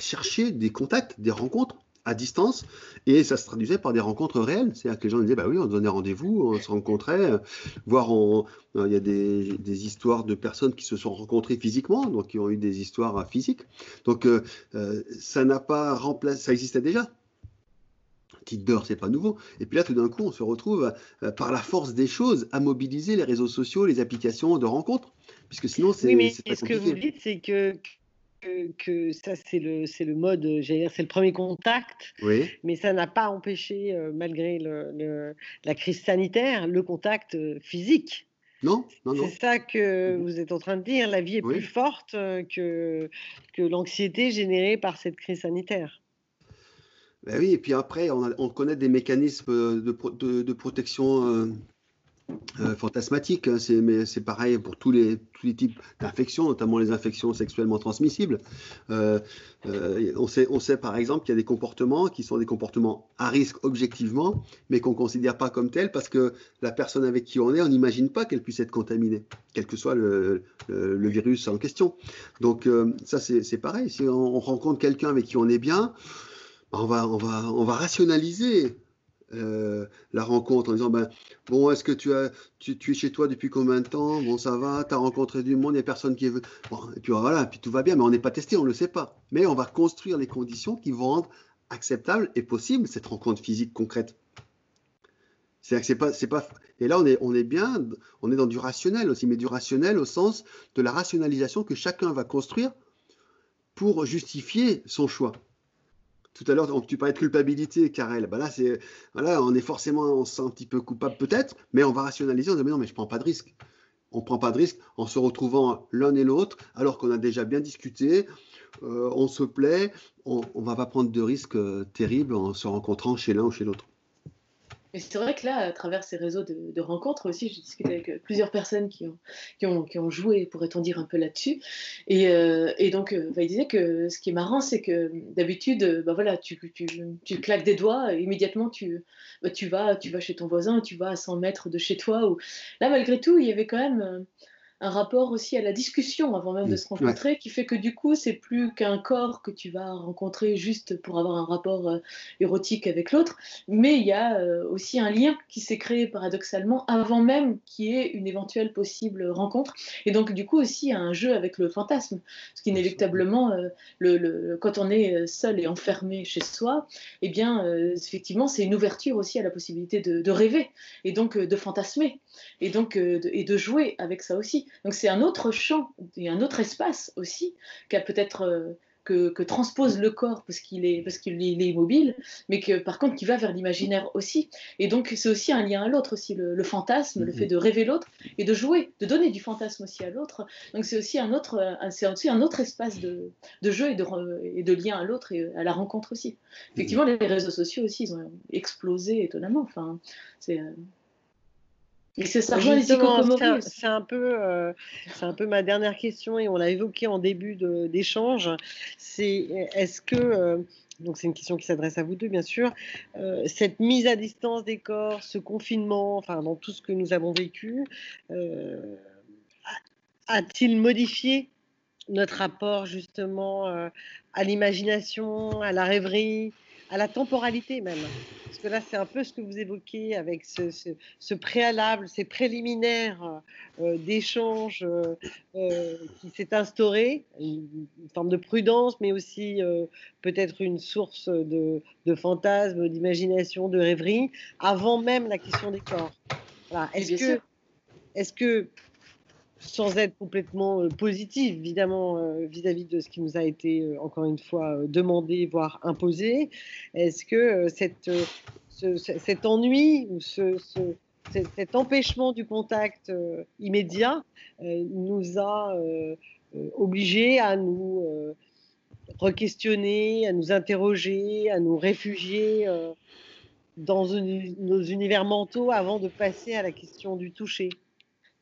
chercher des contacts, des rencontres à distance et ça se traduisait par des rencontres réelles. C'est-à-dire que les gens disaient bah oui, on donnait rendez-vous, on se rencontrait, euh, voire on, euh, il y a des, des, histoires de personnes qui se sont rencontrées physiquement, donc qui ont eu des histoires euh, physiques. Donc ça n'a pas remplacé, ça existait déjà. Tinder, c'est pas nouveau. Et puis là, tout d'un coup, on se retrouve par la force des choses à mobiliser les réseaux sociaux, les applications de rencontres, puisque sinon c'est. Oui, mais ce que vous dites, c'est que que, ça, c'est le, c'est le mode, c'est le premier contact, oui. mais ça n'a pas empêché, euh, malgré le, la crise sanitaire, le contact euh, physique. Non, non, non. C'est ça que vous êtes en train de dire. La vie est plus forte euh, que, que l'anxiété générée par cette crise sanitaire. Ben oui, et puis après, on, on connaît des mécanismes de, de, de protection euh, fantasmatique. Hein, mais c'est pareil pour tous les, tous les types d'infections, notamment les infections sexuellement transmissibles. Euh, euh, on, sait, on sait par exemple qu'il y a des comportements qui sont des comportements à risque objectivement, mais qu'on ne considère pas comme tels parce que la personne avec qui on est, on n'imagine pas qu'elle puisse être contaminée, quel que soit le, le, virus en question. Donc ça, c'est pareil. Si on, rencontre quelqu'un avec qui on est bien, on va, on va, on va rationaliser euh, la rencontre en disant ben, Bon, est-ce que tu, as, tu, es chez toi depuis combien de temps? Bon, ça va, tu as rencontré du monde, il n'y a personne qui est Bon, et puis voilà, puis tout va bien, mais on n'est pas testé, on ne le sait pas. Mais on va construire les conditions qui vont rendre acceptable et possible cette rencontre physique concrète. C'est c'est pas, pas. Et là, on est, on est bien, on est dans du rationnel aussi, mais du rationnel au sens de la rationalisation que chacun va construire pour justifier son choix tout à l'heure, tu parlais de culpabilité, Karel. Ben là, c'est, voilà, on est forcément, on se sent un petit peu coupable peut-être, mais on va rationaliser, on se dit, mais non, mais je prends pas de risque. On prend pas de risque en se retrouvant l'un et l'autre, alors qu'on a déjà bien discuté, euh, on se plaît, on ne va pas prendre de risques euh, terribles en se rencontrant chez l'un ou chez l'autre. Mais c'est vrai que là, à travers ces réseaux de, rencontres aussi, j'ai discuté avec euh, plusieurs personnes qui ont, joué, pourrait-on dire, un peu là-dessus. Et, euh, donc, euh, bah, il disait que ce qui est marrant, c'est que d'habitude, bah, voilà, tu, claques des doigts, immédiatement, tu, bah, tu, vas, tu vas chez ton voisin, tu vas à 100 mètres de chez toi. Là, malgré tout, il y avait quand même un rapport aussi à la discussion avant même de Mm, se rencontrer, qui fait que du coup, c'est plus qu'un corps que tu vas rencontrer juste pour avoir un rapport euh, érotique avec l'autre, mais il y a euh, aussi un lien qui s'est créé paradoxalement avant même qu'il y ait une éventuelle possible rencontre. Et donc, du coup, aussi un jeu avec le fantasme, ce qui inéluctablement, euh, le, le- quand on est euh, seul et enfermé chez soi, eh bien, effectivement, c'est une ouverture aussi à la possibilité de, de rêver et donc de fantasmer et donc de, et de jouer avec ça aussi. Donc c'est un autre champ et un autre espace aussi qu'a peut-être euh, que, que transpose le corps parce qu'il est parce qu'il est il est immobile, mais que par contre qui va vers l'imaginaire aussi. Et donc c'est aussi un lien à l'autre aussi le, le fantasme, le Mhm. fait de rêver l'autre et de jouer, de donner du fantasme aussi à l'autre. Donc c'est aussi un autre euh, c'est aussi un autre espace de, de jeu et de et de lien à l'autre et à la rencontre aussi. Effectivement, les réseaux sociaux aussi, ils ont explosé étonnamment. Enfin, c'est. Euh, Et c'est un- peu, euh, c'est un peu ma dernière question et on l'a évoqué en début d'échange. C'est est-ce que, euh, donc c'est une question qui s'adresse à vous deux bien sûr, euh, cette mise à distance des corps, ce confinement, enfin dans tout ce que nous avons vécu, a-t-il modifié notre rapport justement à l'imagination, à la rêverie, à la temporalité même Parce que là, c'est un peu ce que vous évoquez avec ce, ce- ce préalable, ces préliminaires euh, euh, euh, qui s'est instauré, une, une forme de prudence, mais aussi euh, peut-être une source de, de fantasmes, d'imagination, de rêverie, avant même la question des corps. Voilà. Est-ce que, est-ce que, sans être complètement euh, positive, évidemment, euh, vis-à-vis de ce qui nous a été, euh, encore une fois, demandé, voire imposé, est-ce que cet ennui ou ce, ce- cet, empêchement du contact immédiat nous a obligés à nous re-questionner, à nous interroger, à nous réfugier dans nos univers mentaux avant de passer à la question du toucher?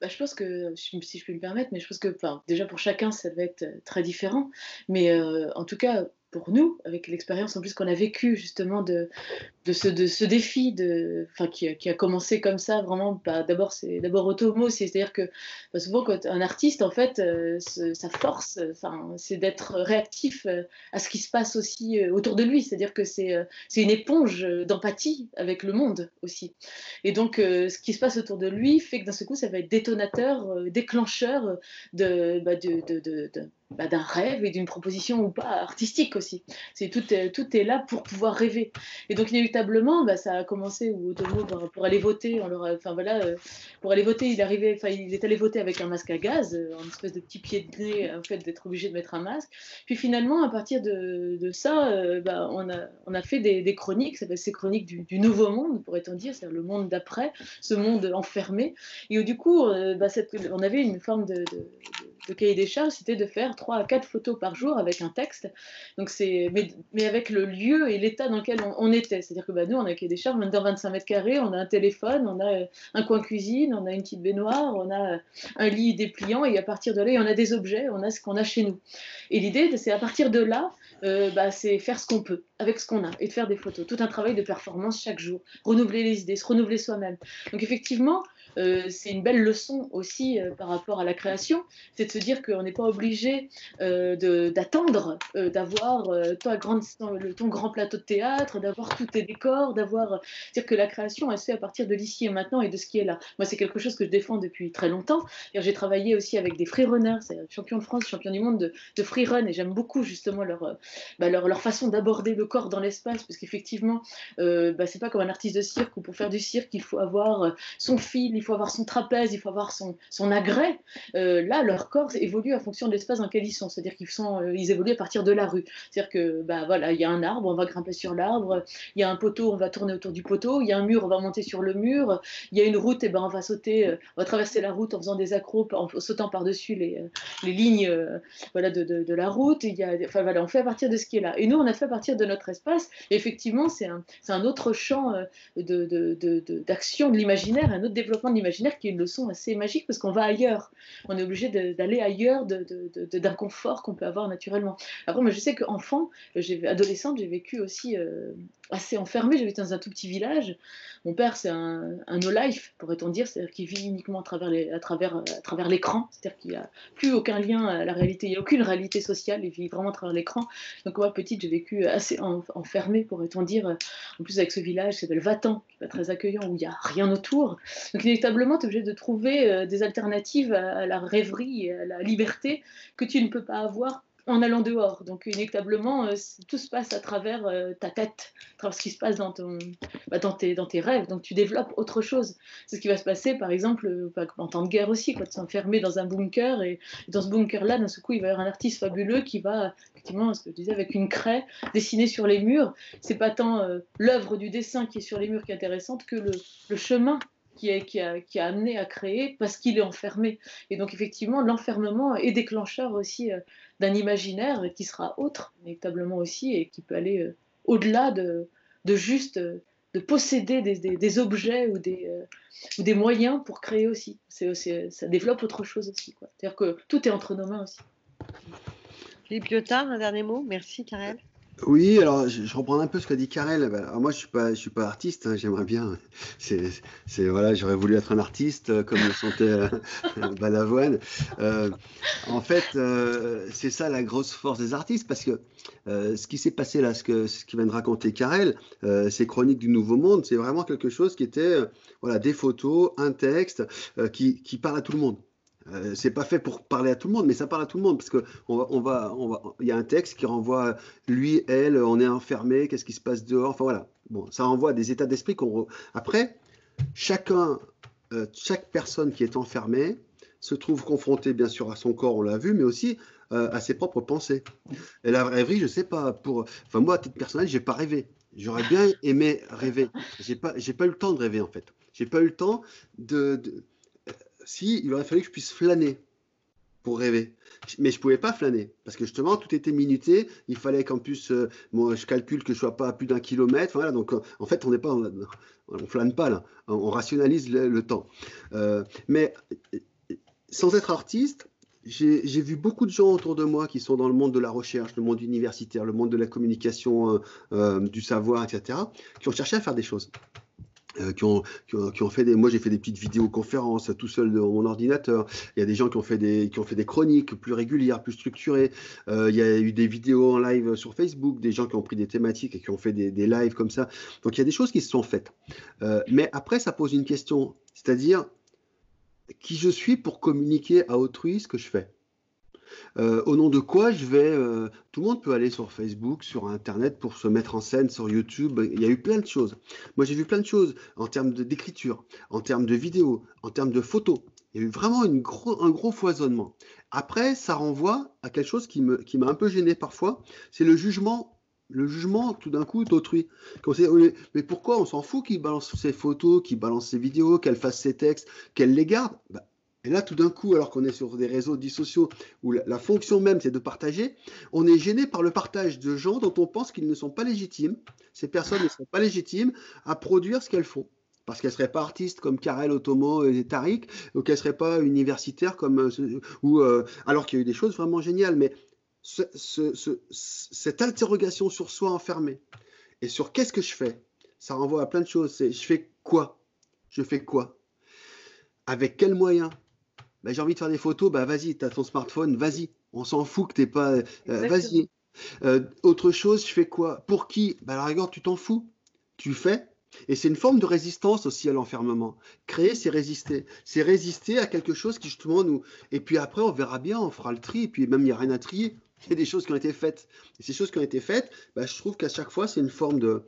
Bah, je pense que, si je peux me permettre, mais je pense que déjà pour chacun, ça va être euh, très différent. Mais euh, en tout cas, pour nous, avec l'expérience en plus qu'on a vécue justement de, de, ce, de ce défi de, enfin, qui, a- commencé comme ça, vraiment, bah, d'abord, c'est d'abord automo, c'est-à-dire que bah, souvent, quand un artiste, en fait, euh, sa force, euh, enfin, c'est d'être réactif euh, à ce qui se passe aussi autour de lui, c'est-à-dire que c'est une éponge d'empathie avec le monde aussi. Et donc, ce qui se passe autour de lui fait que d'un seul coup, ça va être détonateur, déclencheur de, bah, de- bah, d'un rêve et d'une proposition ou pas artistique aussi. C'est tout, tout est là pour pouvoir rêver. Et donc, inéluctablement, bah, ça a commencé où Otomo, bah, pour aller voter, enfin voilà, euh, pour aller voter, il arrivé, enfin, il est allé voter avec un masque à gaz, euh, en espèce de petit pied de nez, en fait, d'être obligé de mettre un masque. Puis finalement, à partir de, ça, euh, bah, on, a, fait des, chroniques, ça s'appelle ces chroniques du, nouveau monde, pourrait-on dire, c'est-à-dire le monde d'après, ce monde enfermé. Et où, du coup, euh, on avait une forme de- de cahier des charges, c'était de faire 3 à 4 photos par jour avec un texte. Donc c'est, mais, avec le lieu et l'état dans lequel on, était. C'est-à-dire que bah, nous, on a un cahier des charges, dans 25 mètres carrés, on a un téléphone, on a euh, un coin cuisine, on a une petite baignoire, on a euh, un lit dépliant, et à partir de là, on a des objets, on a ce qu'on a chez nous. Et l'idée, c'est à partir de là, euh, bah, c'est faire ce qu'on peut avec ce qu'on a et de faire des photos. Tout un travail de performance chaque jour, renouveler les idées, se renouveler soi-même. Donc effectivement, euh, c'est une belle leçon aussi euh, par rapport à la création, c'est de se dire qu'on n'est pas obligé euh, d'attendre euh, d'avoir ton, grand, plateau de théâtre, d'avoir tous tes décors, d'avoir... C'est-à-dire que la création, elle se fait à partir de l'ici et maintenant et de ce qui est là. Moi, c'est quelque chose que je défends depuis très longtemps. J'ai travaillé aussi avec des freerunners, c'est champion de France, champion du monde de, de freerun, et j'aime beaucoup justement leur, bah, leur, façon d'aborder le corps dans l'espace, parce qu'effectivement, bah, c'est pas comme un artiste de cirque où pour faire du cirque, il faut avoir son fil, il faut avoir son trapèze, il faut avoir son, son agrès. Euh, là, leur corps évolue en fonction de l'espace dans lequel ils sont, c'est-à-dire qu'ils euh, évoluent à partir de la rue. C'est-à-dire que, bah voilà, il y a un arbre, on va grimper sur l'arbre, il y a un poteau, on va tourner autour du poteau, il y a un mur, on va monter sur le mur, il y a une route, et ben on va sauter, euh, on va traverser la route en faisant des accros, en sautant par-dessus les, les lignes voilà, de, de, de la route. Il y a, enfin, voilà, on fait à partir de ce qui est là. Et nous, on a fait à partir de notre espace. Et effectivement, c'est un, un autre champ euh, de, de, d'action de l'imaginaire, un autre développement de monde imaginaire qui est une leçon assez magique parce qu'on va ailleurs. On est obligé d'aller ailleurs d'un confort qu'on peut avoir naturellement. Après, moi, je sais qu'enfant, adolescente, j'ai vécu aussi euh, assez enfermée. J'étais dans un tout petit village. Mon père, c'est un, no-life, pourrait-on dire, c'est-à-dire qu'il vit uniquement à travers l'écran, c'est-à-dire qu'il n'y a plus aucun lien à la réalité, il n'y a aucune réalité sociale, il vit vraiment à travers l'écran. Donc, moi, petite, j'ai vécu assez enfermée, pourrait-on dire, en plus avec ce village qui s'appelle Vatan, qui est pas très accueillant, où il n'y a rien autour. Donc, inévitablement, tu es obligé de trouver euh, des alternatives à la rêverie à la liberté que tu ne peux pas avoir en allant dehors. Donc, inévitablement, euh, tout se passe à travers euh, ta tête, à travers ce qui se passe dans, ton, bah, dans, tes, dans tes rêves. Donc, tu développes autre chose. C'est ce qui va se passer, par exemple, bah, en temps de guerre aussi, quand tu es enfermé dans un bunker. Et, dans ce bunker-là, d'un seul coup, il va y avoir un artiste fabuleux qui va, effectivement, ce que je disais, avec une craie, dessiner sur les murs. C'est pas tant l'œuvre du dessin qui est sur les murs qui est intéressante que le chemin qui, a, amené à créer parce qu'il est enfermé. Et donc effectivement, l'enfermement est déclencheur aussi d'un imaginaire qui sera autre, inévitablement aussi, et qui peut aller euh, au-delà de, juste euh, de posséder des, objets ou des, euh, moyens pour créer aussi. C'est, ça développe autre chose aussi. C'est-à-dire que tout est entre nos mains aussi. Philippe un dernier mot? Merci, Karel. Oui, alors je, reprends un peu ce qu'a dit Karel. Alors, moi, je suis pas, suis pas artiste. Hein, j'aimerais bien. C'est, voilà, j'aurais voulu être un artiste euh, comme le sentait euh, *laughs* Balavoine. Euh, en fait, c'est ça la grosse force des artistes, parce que ce qui s'est passé là, ce que ce qui vient de raconter Karel, ces chroniques du Nouveau Monde, c'est vraiment quelque chose qui était, voilà, des photos, un texte qui, qui parle à tout le monde. Euh, c'est pas fait pour parler à tout le monde, mais ça parle à tout le monde parce que on va, on va, il y a un texte qui renvoie lui, elle, on est enfermé, qu'est-ce qui se passe dehors, enfin voilà. Bon, ça renvoie des états d'esprit qu'on. Après, chacun, euh, chaque personne qui est enfermée se trouve confrontée bien sûr à son corps, on l'a vu, mais aussi euh, à ses propres pensées. Et la rêverie, je sais pas, pour, enfin moi à titre personnel, j'ai pas rêvé. J'aurais bien aimé rêver. J'ai pas, j'ai pas eu le temps de rêver en fait. J'ai pas eu le temps de si, il aurait fallu que je puisse flâner pour rêver. Mais je ne pouvais pas flâner parce que justement tout était minuté. Il fallait qu'en plus, euh, moi, je calcule que je sois pas à plus d'un kilomètre. Voilà, donc en fait, on n'est pas, on flâne pas là. On rationalise le, temps. Euh, mais sans être artiste, j'ai vu beaucoup de gens autour de moi qui sont dans le monde de la recherche, le monde universitaire, le monde de la communication, euh, du savoir, etc., qui ont cherché à faire des choses. Euh, qui, ont, qui, ont, fait des. Moi, j'ai fait des petites vidéoconférences tout seul dans mon ordinateur. Il y a des gens qui ont fait des, qui ont fait des chroniques plus régulières, plus structurées. Euh, il y a eu des vidéos en live sur Facebook, des gens qui ont pris des thématiques et qui ont fait des, des lives comme ça. Donc, il y a des choses qui se sont faites. Euh, mais après, ça pose une question, c'est-à-dire qui je suis pour communiquer à autrui ce que je fais? Euh, au nom de quoi je vais. Euh, tout le monde peut aller sur Facebook, sur Internet pour se mettre en scène, sur YouTube. Il y a eu plein de choses. Moi, j'ai vu plein de choses en termes d'écriture, en termes de vidéos, en termes de photos. Il y a eu vraiment un gros foisonnement. Après, ça renvoie à quelque chose qui m'a un peu gêné parfois, c'est le jugement le jugement tout d'un coup d'autrui. Mais pourquoi on s'en fout qu'il balance ses photos, qu'il balance ses vidéos, qu'elle fasse ses textes, qu'elle les garde? Bah, et là, tout d'un coup, alors qu'on est sur des réseaux dits sociaux où la, fonction même c'est de partager, on est gêné par le partage de gens dont on pense qu'ils ne sont pas légitimes. Ces personnes ne sont pas légitimes à produire ce qu'elles font. Parce qu'elles ne seraient pas artistes comme Karel Otomo et Tariq, ou qu'elles ne seraient pas universitaires comme. Euh, ou, euh, alors qu'il y a eu des choses vraiment géniales. Mais cette interrogation sur soi enfermée et sur qu'est-ce que je fais, ça renvoie à plein de choses. C'est je fais quoi? Je fais quoi? Avec quels moyens? Bah, j'ai envie de faire des photos, bah vas-y, tu as ton smartphone, vas-y. On s'en fout que t'es pas. Euh, vas-y. Euh, autre chose, je fais quoi? Pour qui? Bah la rigueur, tu t'en fous. Tu fais. Et c'est une forme de résistance aussi à l'enfermement. Créer, c'est résister. C'est résister à quelque chose qui justement nous. Et puis après, on verra bien, on fera le tri. Et puis même, il n'y a rien à trier. Il y a des choses qui ont été faites. Et ces choses qui ont été faites, bah, je trouve qu'à chaque fois, c'est une forme de,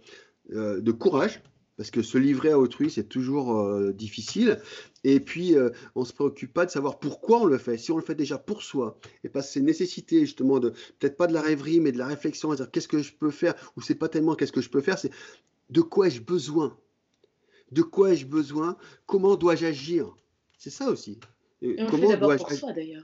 euh, de courage parce que se livrer à autrui, c'est toujours euh, difficile. Et puis, euh, on ne se préoccupe pas de savoir pourquoi on le fait. Si on le fait déjà pour soi, et pas ces nécessités justement de, peut-être pas de la rêverie, mais de la réflexion, à dire qu'est-ce que je peux faire, ou c'est pas tellement qu'est-ce que je peux faire, c'est de quoi ai-je besoin? De quoi ai-je besoin? Comment dois-je agir? C'est ça aussi. comment dois-je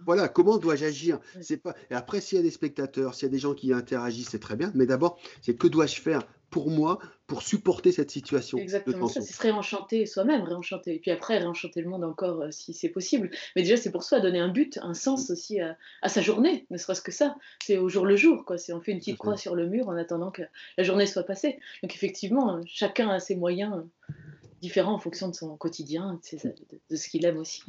Voilà, comment dois-je agir? C'est pas. Et après, s'il y a des spectateurs, s'il y a des gens qui interagissent, c'est très bien. Mais d'abord, c'est que dois-je faire? Pour moi pour supporter cette situation. Exactement ça, c'est se réenchanter soi-même, réenchanter. Et puis après, réenchanter le monde encore euh, si c'est possible. Mais déjà, c'est pour soi, donner un but, un sens aussi à, sa journée, ne serait-ce que ça. C'est au jour le jour, quoi. C'est on fait une petite croix sur le mur en attendant que la journée soit passée. Donc effectivement, chacun a ses moyens différents en fonction de son quotidien, de ce qu'il aime aussi.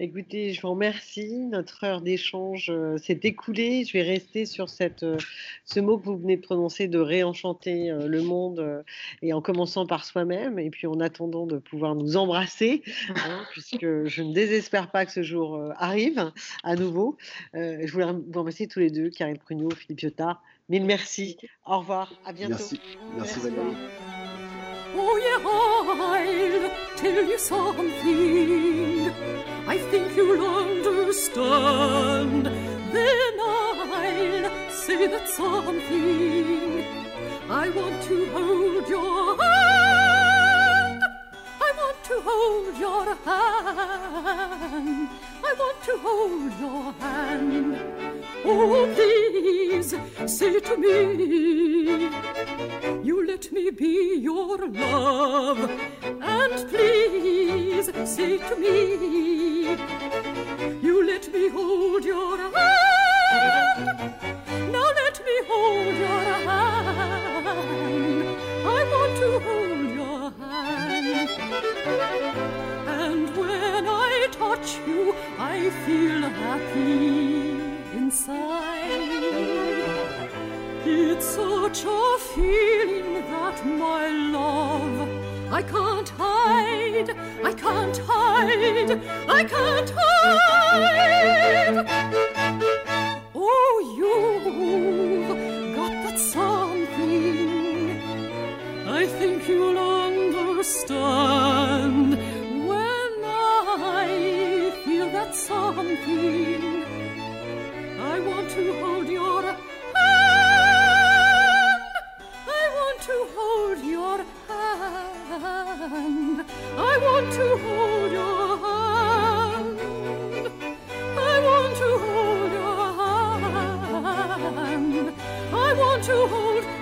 Écoutez, je vous remercie. Notre heure d'échange euh, s'est écoulée. Je vais rester sur cette, euh, ce mot que vous venez de prononcer de réenchanter euh, le monde et en commençant par soi-même et puis en attendant de pouvoir nous embrasser, hein, *laughs* puisque je ne désespère pas que ce jour arrive à nouveau. je voulais vous remercier tous les deux, Karine Prugnot, Philippe Piotard. Mille merci. Au revoir. À bientôt. Merci. Merci, Valérie. I think you'll understand. Then I'll say that something. I want to hold your hand. I want to hold your hand. I want to hold your hand. Oh, please say to me, you let me be your love. And please say to me, you let me hold your hand. Now let me hold your hand. I want to hold your hand. And when I touch you, I feel happy inside. It's such a feeling that my love I can't hide, I can't hide, I can't hide. Oh, you've got that something. I think you'll understand when I feel that something. hand. I want to hold your hand. I want to hold your hand. I want to hold